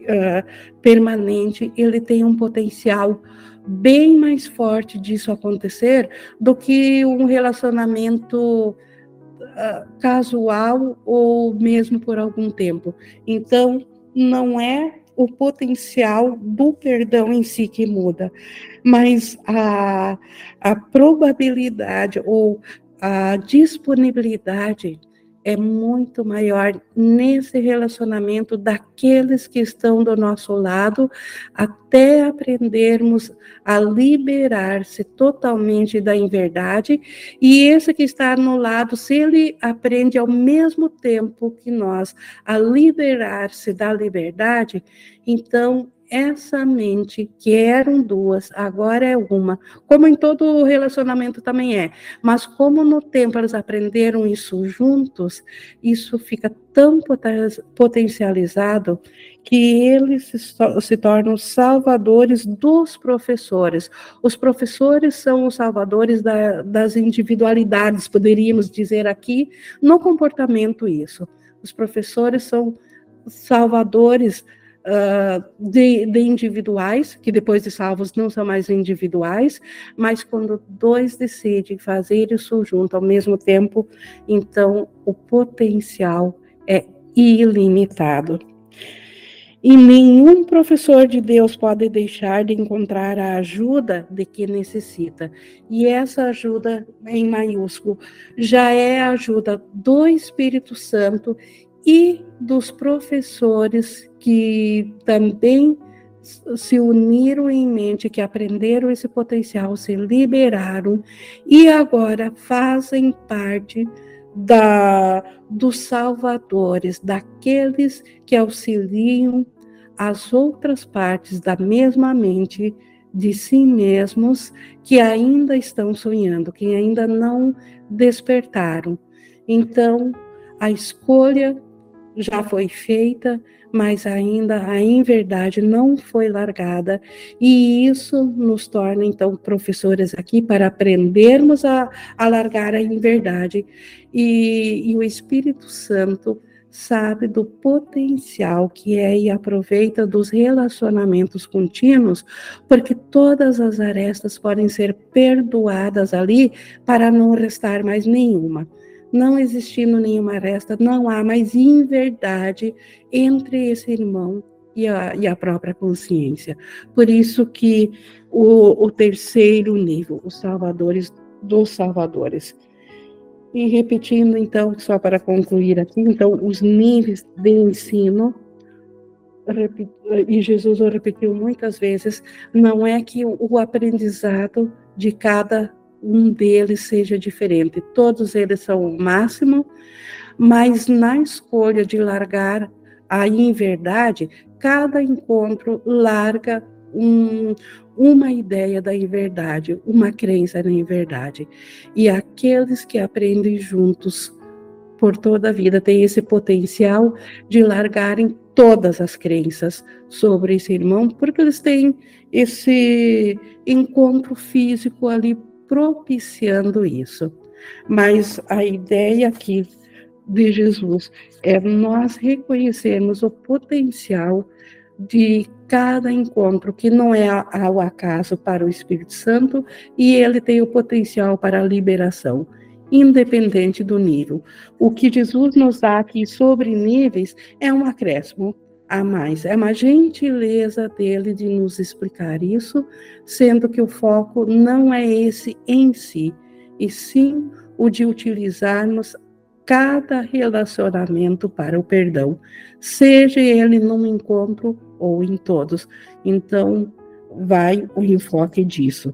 uh, permanente, ele tem um potencial bem mais forte disso acontecer do que um relacionamento uh, casual ou mesmo por algum tempo. Então, não é o potencial do perdão em si que muda, mas a, a probabilidade ou a disponibilidade é muito maior nesse relacionamento daqueles que estão do nosso lado, até aprendermos a liberar-se totalmente da inverdade, e esse que está no lado, se ele aprende ao mesmo tempo que nós a liberar-se da liberdade, então essa mente, que eram duas, agora é uma, como em todo relacionamento também é, mas como no tempo eles aprenderam isso juntos, isso fica tão potencializado que eles se, se tornam salvadores dos professores. Os professores são os salvadores da, das individualidades, poderíamos dizer aqui, no comportamento isso. Os professores são salvadores uh, de, de, individuais, que depois de salvos não são mais individuais, mas quando dois decidem fazer isso junto ao mesmo tempo, então o potencial é ilimitado. E nenhum professor de Deus pode deixar de encontrar a ajuda de que necessita. E essa ajuda, em maiúsculo, já é a ajuda do Espírito Santo e dos professores que também se uniram em mente, que aprenderam esse potencial, se liberaram e agora fazem parte da, dos salvadores, daqueles que auxiliam as outras partes da mesma mente de si mesmos que ainda estão sonhando, que ainda não despertaram. Então, a escolha já foi feita, mas ainda a inverdade não foi largada, e isso nos torna, então, professores aqui para aprendermos a, a largar a inverdade, e, e o Espírito Santo sabe do potencial que é e aproveita dos relacionamentos contínuos, porque todas as arestas podem ser perdoadas ali para não restar mais nenhuma não existindo nenhuma resta, não há mais inverdade entre esse irmão e a, e a própria consciência. Por isso que o, o terceiro nível, os salvadores dos salvadores. E repetindo, então, só para concluir aqui, então, os níveis de ensino, e Jesus o repetiu muitas vezes, não é que o aprendizado de cada um deles seja diferente. Todos eles são o máximo, mas na escolha de largar a inverdade, cada encontro larga um, uma ideia da inverdade, uma crença na inverdade. E aqueles que aprendem juntos por toda a vida têm esse potencial de largarem todas as crenças sobre esse irmão, porque eles têm esse encontro físico ali propiciando isso. Mas a ideia aqui de Jesus é nós reconhecermos o potencial de cada encontro, que não é ao acaso para o Espírito Santo, e ele tem o potencial para a liberação, independente do nível. O que Jesus nos dá aqui sobre níveis é um acréscimo a mais. É uma gentileza dele de nos explicar isso, sendo que o foco não é esse em si, e sim o de utilizarmos cada relacionamento para o perdão, seja ele num encontro ou em todos. Então, vai o enfoque disso.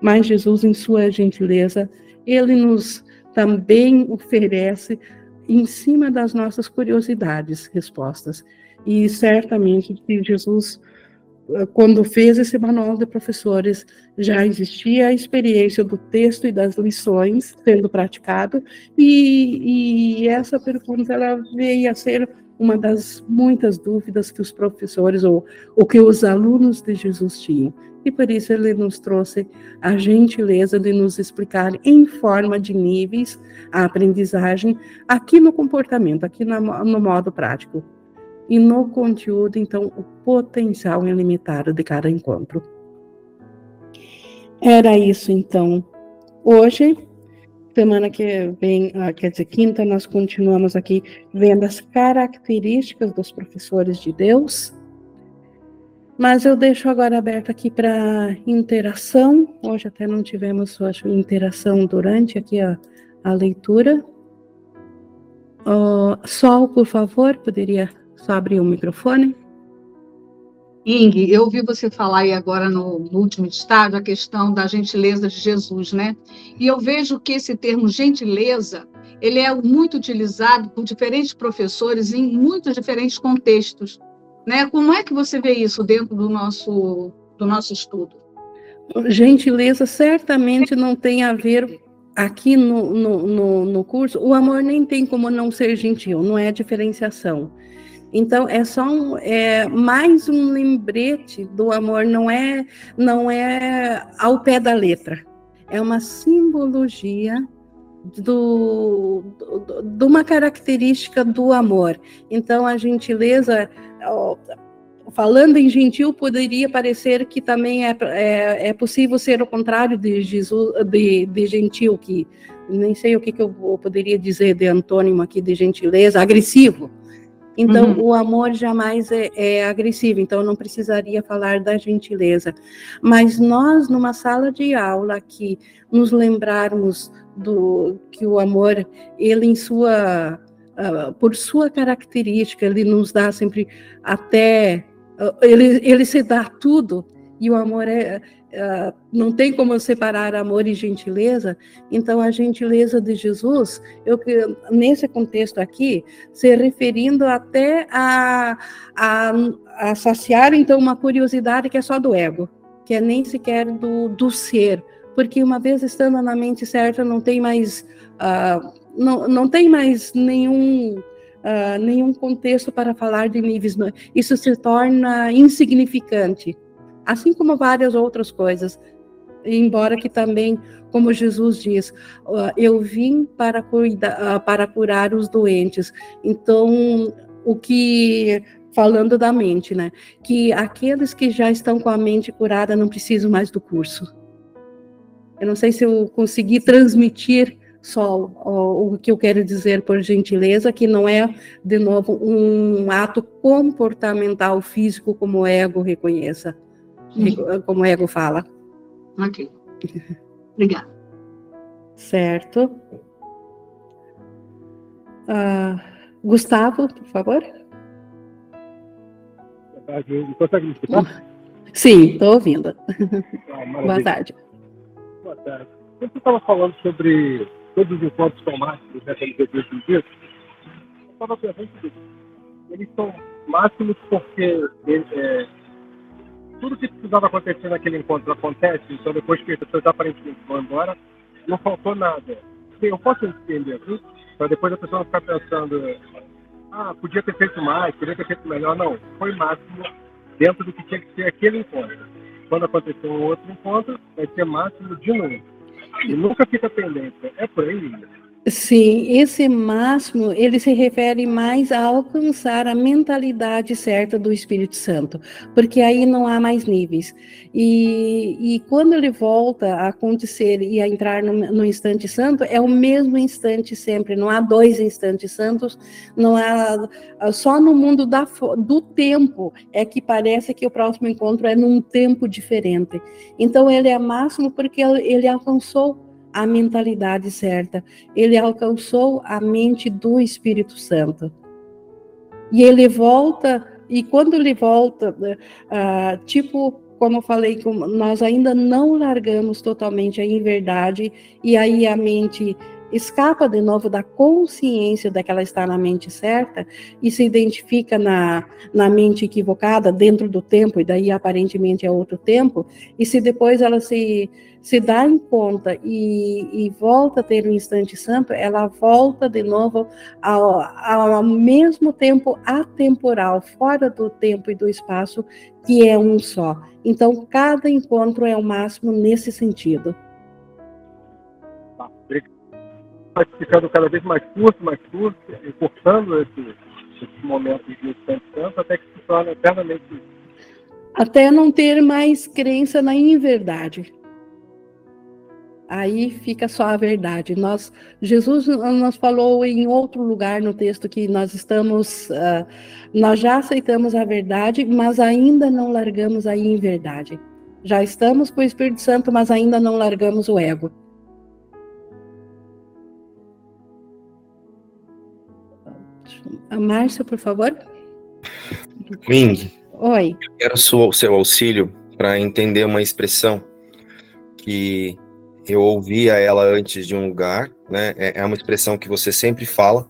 Mas Jesus, em sua gentileza, ele nos também oferece, em cima das nossas curiosidades, respostas. E certamente que Jesus, eh, quando fez esse manual de professores, já existia a experiência do texto e das lições sendo praticado, e, e essa pergunta ela veio a ser uma das muitas dúvidas que os professores ou, ou que os alunos de Jesus tinham. E por isso ele nos trouxe a gentileza de nos explicar em forma de níveis a aprendizagem aqui no comportamento, aqui no, no modo prático e no conteúdo, então, o potencial ilimitado de cada encontro. Era isso, então. Hoje, semana que vem, ah, quer dizer, quinta, nós continuamos aqui vendo as características dos professores de Deus. Mas eu deixo agora aberto aqui para interação. Hoje até não tivemos, acho, interação durante aqui a, a leitura. Uh, Sol, por favor, poderia só abrir o microfone? Ing, eu ouvi você falar aí agora no, no, último estágio a questão da gentileza de Jesus, né? E eu vejo que esse termo gentileza, ele é muito utilizado por diferentes professores em muitos diferentes contextos, né? Como é que você vê isso dentro do nosso do nosso estudo? Gentileza certamente não tem a ver aqui no, no, no, no curso. O amor nem tem como não ser gentil, não é diferenciação. Então é só um, é mais um lembrete do amor, não é não é ao pé da letra. É uma simbologia do, do, de uma característica do amor. Então a gentileza, falando em gentil, poderia parecer que também é, é, é possível ser o contrário de Jesus, de, de gentil, que nem sei o que, que eu poderia dizer de antônimo aqui de gentileza, agressivo. Então, uhum. o amor jamais é, é, agressivo, então não precisaria falar da gentileza. Mas nós, numa sala de aula, que nos lembrarmos do que o amor, ele em sua, uh, por sua característica, ele nos dá sempre até, uh, ele, ele se dá tudo, e o amor é, uh, não tem como separar amor e gentileza, então a gentileza de Jesus, eu nesse contexto aqui, se referindo até a, a, a saciar então uma curiosidade que é só do ego, que é nem sequer do, do ser, porque uma vez estando na mente certa, não tem mais, uh, não, não tem mais nenhum, uh, nenhum contexto para falar de níveis. Isso se torna insignificante, assim como várias outras coisas. Embora que também, como Jesus diz, uh, eu vim para, cuidar, para curar os doentes. Então, o que falando da mente, né? Que aqueles que já estão com a mente curada não precisam mais do curso. Eu não sei se eu consegui transmitir só o, o, que eu quero dizer por gentileza, que não é, de novo, um ato comportamental físico como o ego reconheça. Como o ego fala. Ok. Obrigada. Certo. Uh, Gustavo, por favor. Consegue me escutar? Sim, estou ouvindo. Ah, Boa tarde boa tarde. Quando você estava falando sobre todos os encontros somáticos nessa LGB do dia, eu estava pensando que eles são máximos porque é, tudo que precisava acontecer naquele encontro acontece, então depois que as pessoas aparentemente vão embora, não faltou nada. Eu posso entender isso, para depois a pessoa ficar pensando, ah, podia ter feito mais, podia ter feito melhor. Não, foi máximo dentro do que tinha que ser aquele encontro quando acontecer um outro encontro, vai ser máximo de novo. E nunca fica pendente. É por aí. Sim, esse máximo, ele se refere mais a alcançar a mentalidade certa do Espírito Santo, porque aí não há mais níveis. E, e quando ele volta a acontecer e a entrar no, no, instante santo, é o mesmo instante sempre, não há dois instantes santos, não há, só no mundo da, do tempo é que parece que o próximo encontro é num tempo diferente. Então ele é máximo porque ele alcançou a mentalidade certa. Ele alcançou a mente do Espírito Santo. E ele volta, e quando ele volta, uh, tipo, como eu falei, nós ainda não largamos totalmente a inverdade, e aí a mente escapa de novo da consciência de que ela está na mente certa e se identifica na, na mente equivocada dentro do tempo, e daí aparentemente é outro tempo, e se depois ela se, se dá em conta e, e volta a ter um instante santo, ela volta de novo ao, ao mesmo tempo atemporal, fora do tempo e do espaço, que é um só. Então, cada encontro é o máximo nesse sentido. Tá, vai ficando cada vez mais curto, mais curto, encurtando esse, esse momento de instante santo, até que se torna eternamente. Até não ter mais crença na inverdade. Aí fica só a verdade. Nós, Jesus nos falou em outro lugar no texto que nós estamos, uh, nós já aceitamos a verdade, mas ainda não largamos a inverdade. Já estamos com o Espírito Santo, mas ainda não largamos o ego. A Márcia, por favor. Ming. Oi. Eu quero o seu auxílio para entender uma expressão que eu ouvia ela antes de um lugar, né? É, é uma expressão que você sempre fala.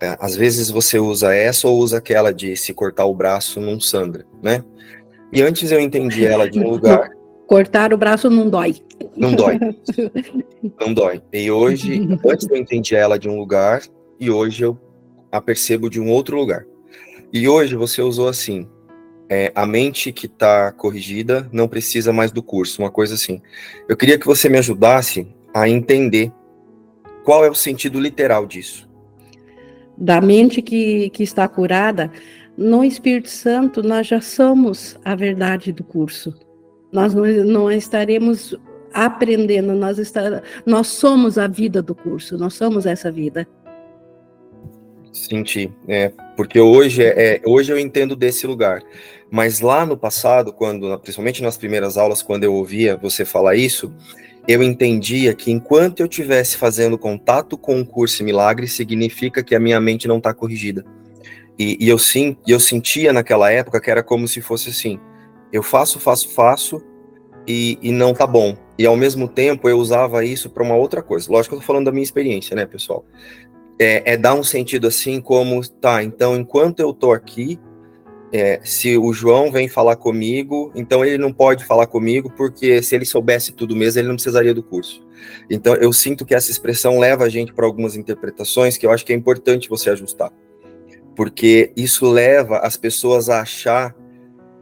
É, às vezes você usa essa ou usa aquela de se cortar o braço não sangra, né? E antes eu entendi ela de um lugar. Cortar o braço não dói. Não dói. Não dói. E hoje, antes eu entendi ela de um lugar e hoje eu a percebo de um outro lugar. E hoje você usou assim: é, a mente que está corrigida não precisa mais do curso, uma coisa assim. Eu queria que você me ajudasse a entender qual é o sentido literal disso. Da mente que, que está curada, no Espírito Santo nós já somos a verdade do curso. Nós não, não estaremos aprendendo, nós, está, nós somos a vida do curso, nós somos essa vida. Senti, é, porque hoje, é, é, hoje eu entendo desse lugar, mas lá no passado, quando, principalmente nas primeiras aulas, quando eu ouvia você falar isso, eu entendia que enquanto eu estivesse fazendo contato com o curso milagre, significa que a minha mente não está corrigida. E, e eu, sim, eu sentia naquela época que era como se fosse assim: eu faço, faço, faço, e, e não tá bom. E ao mesmo tempo eu usava isso para uma outra coisa. Lógico que eu tô falando da minha experiência, né, pessoal? É, é dar um sentido assim como, tá, então enquanto eu tô aqui, é, se o João vem falar comigo, então ele não pode falar comigo, porque se ele soubesse tudo mesmo, ele não precisaria do curso. Então eu sinto que essa expressão leva a gente para algumas interpretações que eu acho que é importante você ajustar. Porque isso leva as pessoas a achar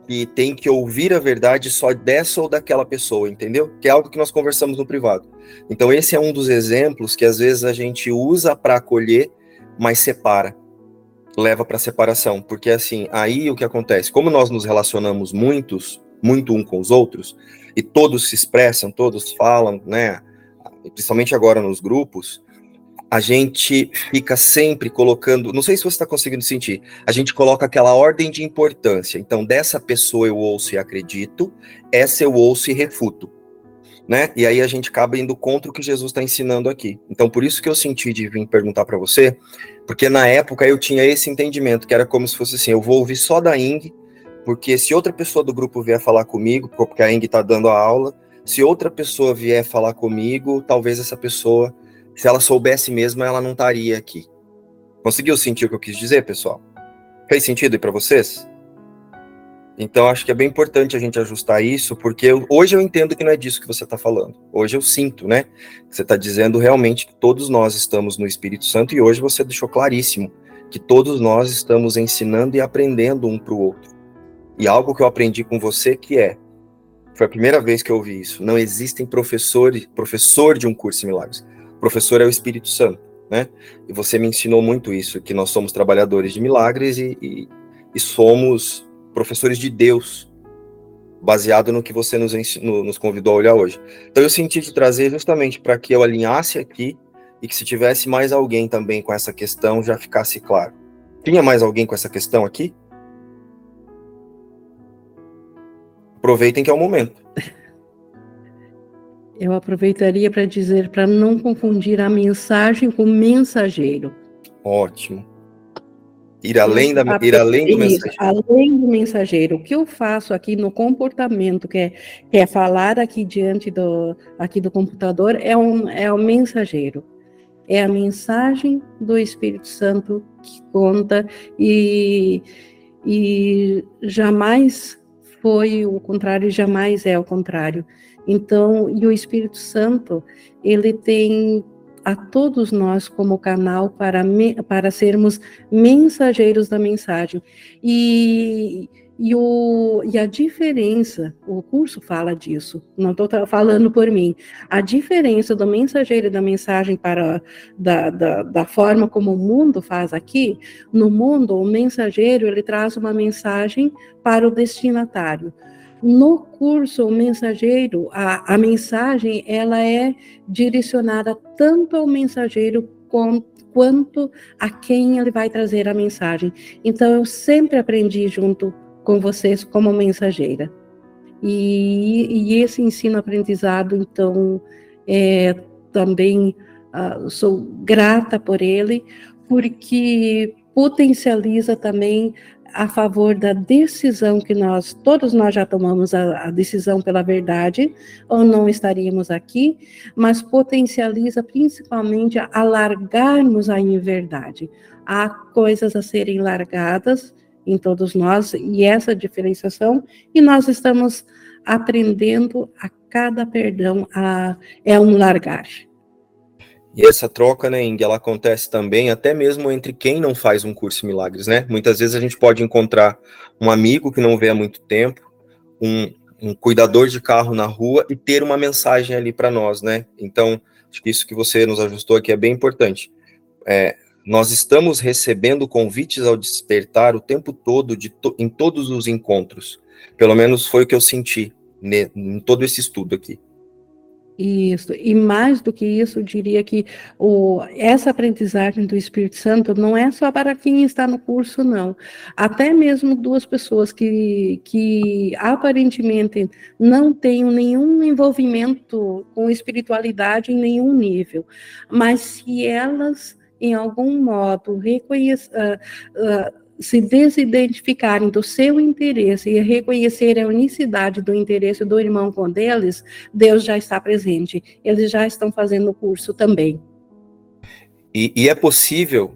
que tem que ouvir a verdade só dessa ou daquela pessoa, entendeu? Que é algo que nós conversamos no privado. Então esse é um dos exemplos que às vezes a gente usa para acolher, mas separa leva para separação, porque assim, aí o que acontece, como nós nos relacionamos muitos, muito um com os outros, e todos se expressam, todos falam, né, principalmente agora nos grupos, a gente fica sempre colocando, não sei se você está conseguindo sentir, a gente coloca aquela ordem de importância. Então, dessa pessoa eu ouço e acredito, essa eu ouço e refuto. Né? E aí a gente acaba indo contra o que Jesus está ensinando aqui. Então, por isso que eu senti de vir perguntar para você, porque na época eu tinha esse entendimento, que era como se fosse assim: eu vou ouvir só da Ing, porque se outra pessoa do grupo vier falar comigo, porque a Ing está dando a aula, se outra pessoa vier falar comigo, talvez essa pessoa se ela soubesse mesmo, ela não estaria aqui. Conseguiu sentir o que eu quis dizer, pessoal? Fez sentido para vocês? Então, acho que é bem importante a gente ajustar isso, porque eu, hoje eu entendo que não é disso que você está falando. Hoje eu sinto, né? Você está dizendo realmente que todos nós estamos no Espírito Santo, e hoje você deixou claríssimo que todos nós estamos ensinando e aprendendo um para o outro. E algo que eu aprendi com você que é, foi a primeira vez que eu ouvi isso, não existem professores, professor de um curso de milagres professor é o Espírito Santo, né? E você me ensinou muito isso, que nós somos trabalhadores de milagres e, e, e somos professores de Deus, baseado no que você nos, ensinou, nos convidou a olhar hoje. Então eu senti te trazer justamente para que eu alinhasse aqui e que se tivesse mais alguém também com essa questão já ficasse claro. Tinha mais alguém com essa questão aqui? Aproveitem que é o momento. Eu aproveitaria para dizer para não confundir a mensagem com o mensageiro. Ótimo. Ir além, da, ir além do mensageiro. Além do mensageiro. O que eu faço aqui no comportamento, que é, que é falar aqui diante do, aqui do computador, é, um, é o mensageiro. É a mensagem do Espírito Santo que conta e, e jamais foi o contrário, jamais é o contrário. Então, e o Espírito Santo, ele tem a todos nós como canal para, para sermos mensageiros da mensagem. E, e, o, e a diferença, o curso fala disso, não estou falando por mim, a diferença do mensageiro e da mensagem para da, da, da forma como o mundo faz aqui, no mundo, o mensageiro ele traz uma mensagem para o destinatário. No curso O Mensageiro, a, a mensagem ela é direcionada tanto ao mensageiro com, quanto a quem ele vai trazer a mensagem. Então, eu sempre aprendi junto com vocês como mensageira. E, e esse ensino-aprendizado, então, é, também uh, sou grata por ele, porque potencializa também a favor da decisão que nós, todos nós já tomamos a, a, decisão pela verdade, ou não estaríamos aqui, mas potencializa principalmente a, largarmos a inverdade. Há coisas a serem largadas em todos nós, e essa diferenciação, e nós estamos aprendendo a cada perdão a, é um largar. E essa troca, né, Ing, ela acontece também até mesmo entre quem não faz um curso em milagres, né? Muitas vezes a gente pode encontrar um amigo que não vê há muito tempo, um, um cuidador de carro na rua e ter uma mensagem ali para nós, né? Então, acho que isso que você nos ajustou aqui é bem importante. É, nós estamos recebendo convites ao despertar o tempo todo, de to em todos os encontros. Pelo menos foi o que eu senti em todo esse estudo aqui. Isso, e mais do que isso, eu diria que o, essa aprendizagem do Espírito Santo não é só para quem está no curso, não. Até mesmo duas pessoas que, que aparentemente não têm nenhum envolvimento com espiritualidade em nenhum nível, mas se elas, em algum modo, reconheçam. Uh, uh, se desidentificarem do seu interesse e reconhecerem a unicidade do interesse do irmão com deles, Deus já está presente. Eles já estão fazendo o curso também. E, e, é possível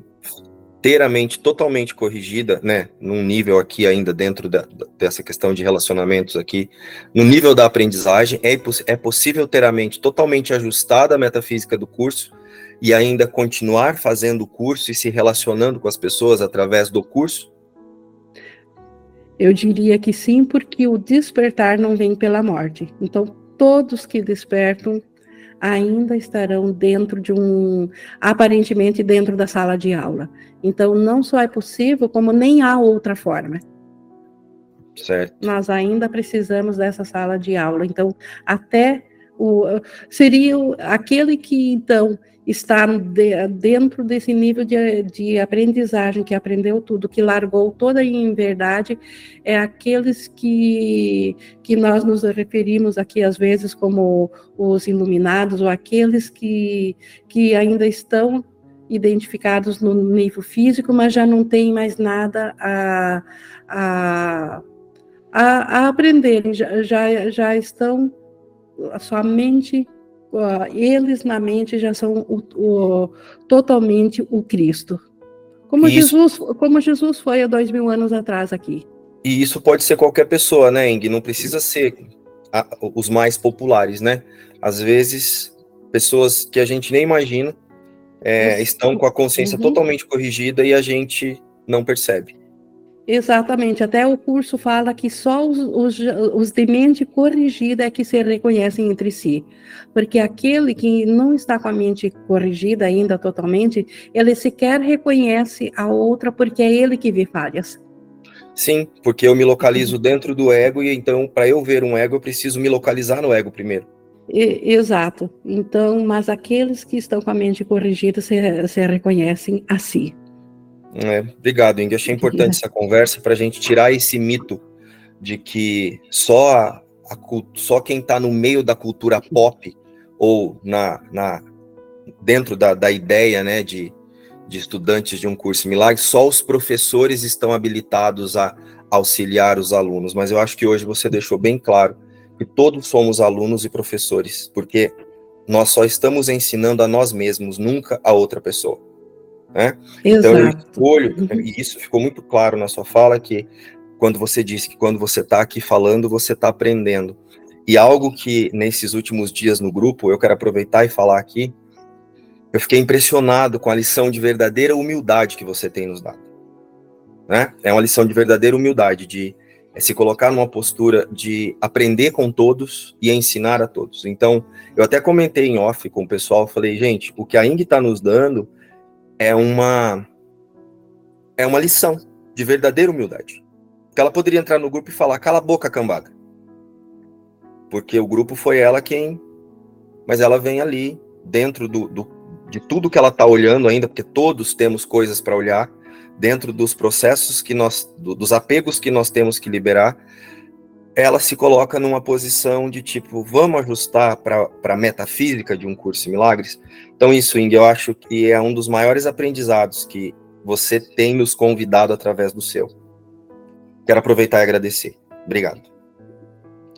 ter a mente totalmente corrigida, né, num nível aqui ainda dentro da, dessa questão de relacionamentos aqui, no nível da aprendizagem, é, é possível ter a mente totalmente ajustada à metafísica do curso, e ainda continuar fazendo o curso e se relacionando com as pessoas através do curso? Eu diria que sim, porque o despertar não vem pela morte. Então, todos que despertam ainda estarão dentro de um, aparentemente dentro da sala de aula. Então, não só é possível, como nem há outra forma. Certo. Nós ainda precisamos dessa sala de aula. Então, até o, seria aquele que, então, está de, dentro desse nível de, de, aprendizagem, que aprendeu tudo, que largou toda a inverdade, é aqueles que, que nós nos referimos aqui às vezes como os iluminados, ou aqueles que, que ainda estão identificados no nível físico, mas já não tem mais nada a, a, a, a aprenderem, já, já, já estão somente eles na mente já são o, o, totalmente o Cristo. Como Jesus, como Jesus foi há dois mil anos atrás aqui. E isso pode ser qualquer pessoa, né, Eng? Não precisa ser a, os mais populares, né? Às vezes, pessoas que a gente nem imagina é, estão com a consciência uhum. totalmente corrigida e a gente não percebe. Exatamente, até o curso fala que só os, os, os de mente corrigida é que se reconhecem entre si, porque aquele que não está com a mente corrigida ainda totalmente, ele sequer reconhece a outra porque é ele que vê falhas. Sim, porque eu me localizo dentro do ego e então para eu ver um ego eu preciso me localizar no ego primeiro. Exato. Então, mas aqueles que estão com a mente corrigida se, se reconhecem a si. É, obrigado, Ing. Achei importante essa conversa para a gente tirar esse mito de que só, a, a só quem está no meio da cultura pop ou na, na dentro da, da ideia né, de, de estudantes de um curso milagre, só os professores estão habilitados a auxiliar os alunos. Mas eu acho que hoje você deixou bem claro que todos somos alunos e professores, porque nós só estamos ensinando a nós mesmos, nunca a outra pessoa. Né? Então, eu escolho, uhum. e isso ficou muito claro na sua fala, que quando você disse que quando você está aqui falando, você está aprendendo. E algo que nesses últimos dias no grupo, eu quero aproveitar e falar aqui, eu fiquei impressionado com a lição de verdadeira humildade que você tem nos dado. Né? É uma lição de verdadeira humildade, de é se colocar numa postura de aprender com todos e ensinar a todos. Então, eu até comentei em off com o pessoal, falei, gente, o que a Ing está nos dando é uma é uma lição de verdadeira humildade. Que ela poderia entrar no grupo e falar: "Cala a boca, cambada". Porque o grupo foi ela quem mas ela vem ali dentro do, do de tudo que ela está olhando ainda, porque todos temos coisas para olhar, dentro dos processos que nós, do, dos apegos que nós temos que liberar, ela se coloca numa posição de tipo, vamos ajustar para a metafísica de um curso de milagres? Então, isso, Ing, eu acho que é um dos maiores aprendizados que você tem nos convidado através do seu. Quero aproveitar e agradecer. Obrigado.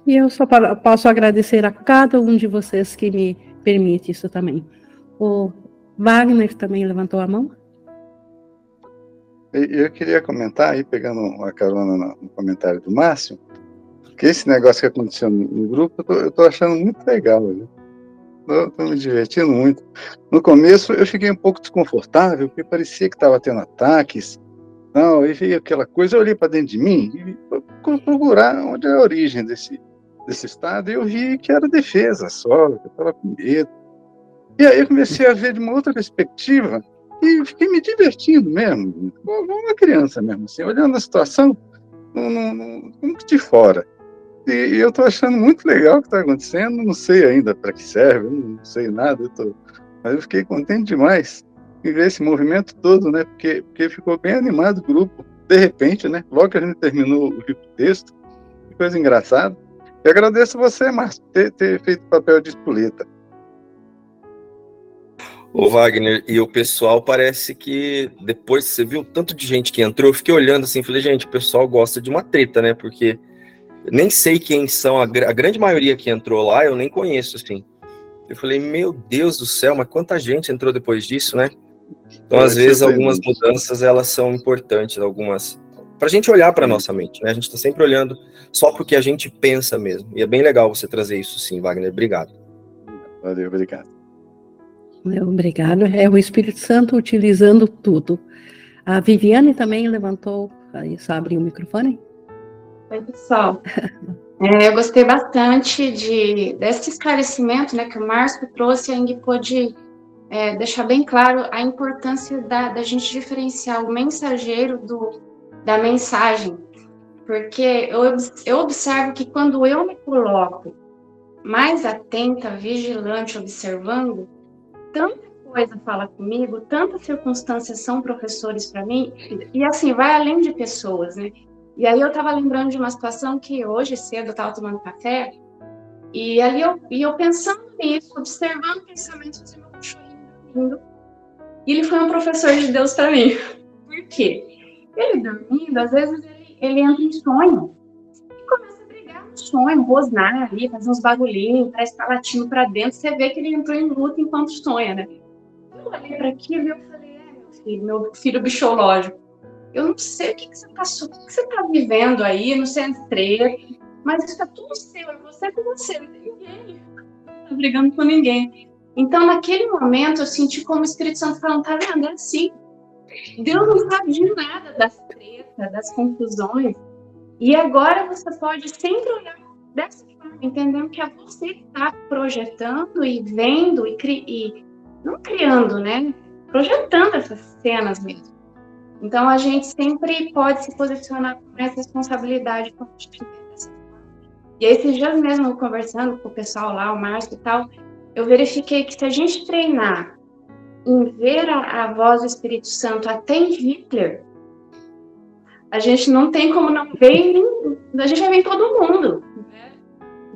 E eu só posso agradecer a cada um de vocês que me permite isso também. O Wagner também levantou a mão. Eu queria comentar, aí pegando uma carona no comentário do Márcio, que esse negócio que aconteceu no grupo, eu tô, achando muito legal. Né? Estou me divertindo muito. No começo eu fiquei um pouco desconfortável, porque parecia que estava tendo ataques. Não, e veio aquela coisa, eu olhei para dentro de mim e procurar onde é a origem desse, desse estado, e eu vi que era defesa só, eu estava com medo. E aí eu comecei a ver de uma outra perspectiva e fiquei me divertindo mesmo, como uma criança mesmo, assim, olhando a situação no, no, no, de fora. E, e eu estou achando muito legal o que está acontecendo, não sei ainda para que serve, não sei nada, eu tô, mas eu fiquei contente demais em ver esse movimento todo, né? Porque, porque ficou bem animado o grupo, de repente, né? Logo que a gente terminou o texto, coisa engraçada. Eu agradeço você, Márcio, ter, ter feito o papel de espoleta. Ô Wagner, e o pessoal parece que depois você viu tanto de gente que entrou, eu fiquei olhando assim, falei, gente, o pessoal gosta de uma treta, né? Porque nem sei quem são, a, a, grande maioria que entrou lá eu nem conheço, assim. Eu falei, meu Deus do céu, mas quanta gente entrou depois disso, né? Então, às vezes, algumas mudanças, elas são importantes, algumas... Para a gente olhar para nossa mente, né? A gente está sempre olhando só porque a gente pensa mesmo. E é bem legal você trazer isso, sim, Wagner. Obrigado. Valeu, obrigado. Obrigado. É o Espírito Santo utilizando tudo. A Viviane também levantou, aí só abrir o microfone. Oi, pessoal. É, eu gostei bastante de, desse esclarecimento né, que o Márcio trouxe, a Ing pôde é, deixar bem claro a importância da, da gente diferenciar o mensageiro do, da mensagem. Porque eu, eu observo que quando eu me coloco mais atenta, vigilante, observando, tanta coisa fala comigo, tantas circunstâncias são professores para mim, e assim, vai além de pessoas, né? E aí eu estava lembrando de uma situação que hoje cedo eu estava tomando café, e ali eu, e eu pensando nisso, observando pensamentos de meu cachorrinho e ele foi um professor de Deus para mim. Por quê? Ele dormindo, às vezes ele, ele entra em sonho, e começa a brigar no sonho, rosnar ali, fazer uns bagulhinhos, parece estar latindo para dentro, você vê que ele entrou em luta enquanto sonha, né? Eu olhei para aquilo e eu falei, é, meu filho, meu filho bichológico, eu não sei o que, que você está vivendo aí no centro, mas está tudo seu, é você com você, não tem ninguém. Não está brigando com ninguém. Então, naquele momento, eu senti como o Espírito Santo falando, tá vendo? É assim. Deus não sabe de nada das tretas, das confusões. E agora você pode sempre olhar dessa forma, entendendo que é você que está projetando e vendo e, cri e não criando, né? Projetando essas cenas mesmo. Então, a gente sempre pode se posicionar com essa responsabilidade quando a gente E aí, esses dias mesmo, conversando com o pessoal lá, o Márcio e tal, eu verifiquei que se a gente treinar em ver a, a voz do Espírito Santo até em Hitler, a gente não tem como não ver a gente vai ver em todo mundo.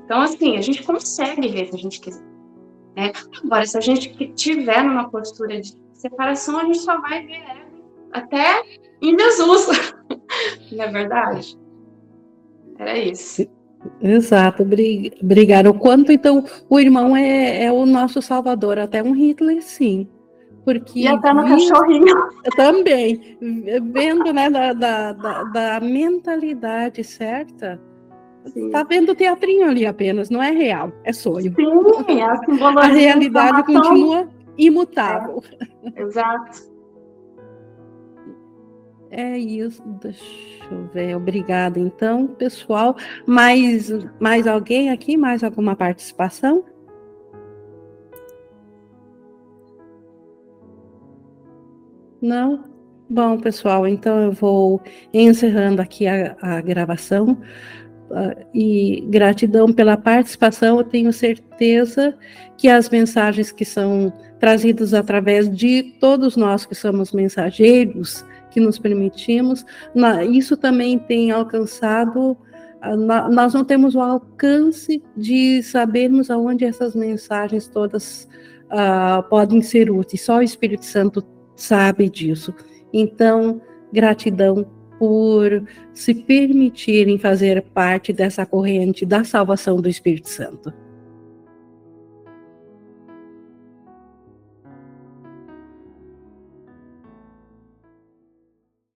Então, assim, a gente consegue ver se a gente quiser. Né? Agora, se a gente tiver numa postura de separação, a gente só vai ver até em Jesus. Não é verdade? Era isso. Exato, obrigado. O quanto então o irmão é, é, o nosso salvador, até um Hitler, sim. Porque e até no cachorrinho. Também, vendo né, da, da, da, da mentalidade certa, Sim. Tá vendo teatrinho ali apenas, não é real, é sonho. Sim, a, a realidade continua imutável. É, exato. É isso, deixa eu ver. Obrigada, então, pessoal. Mais, mais alguém aqui? Mais alguma participação? Não? Bom, pessoal, então eu vou encerrando aqui a, a gravação. Uh, e gratidão pela participação. Eu tenho certeza que as mensagens que são trazidas através de todos nós que somos mensageiros que nos permitimos, isso também tem alcançado, nós não temos o alcance de sabermos aonde essas mensagens todas uh, podem ser úteis, só o Espírito Santo sabe disso. Então, gratidão por se permitirem fazer parte dessa corrente da salvação do Espírito Santo.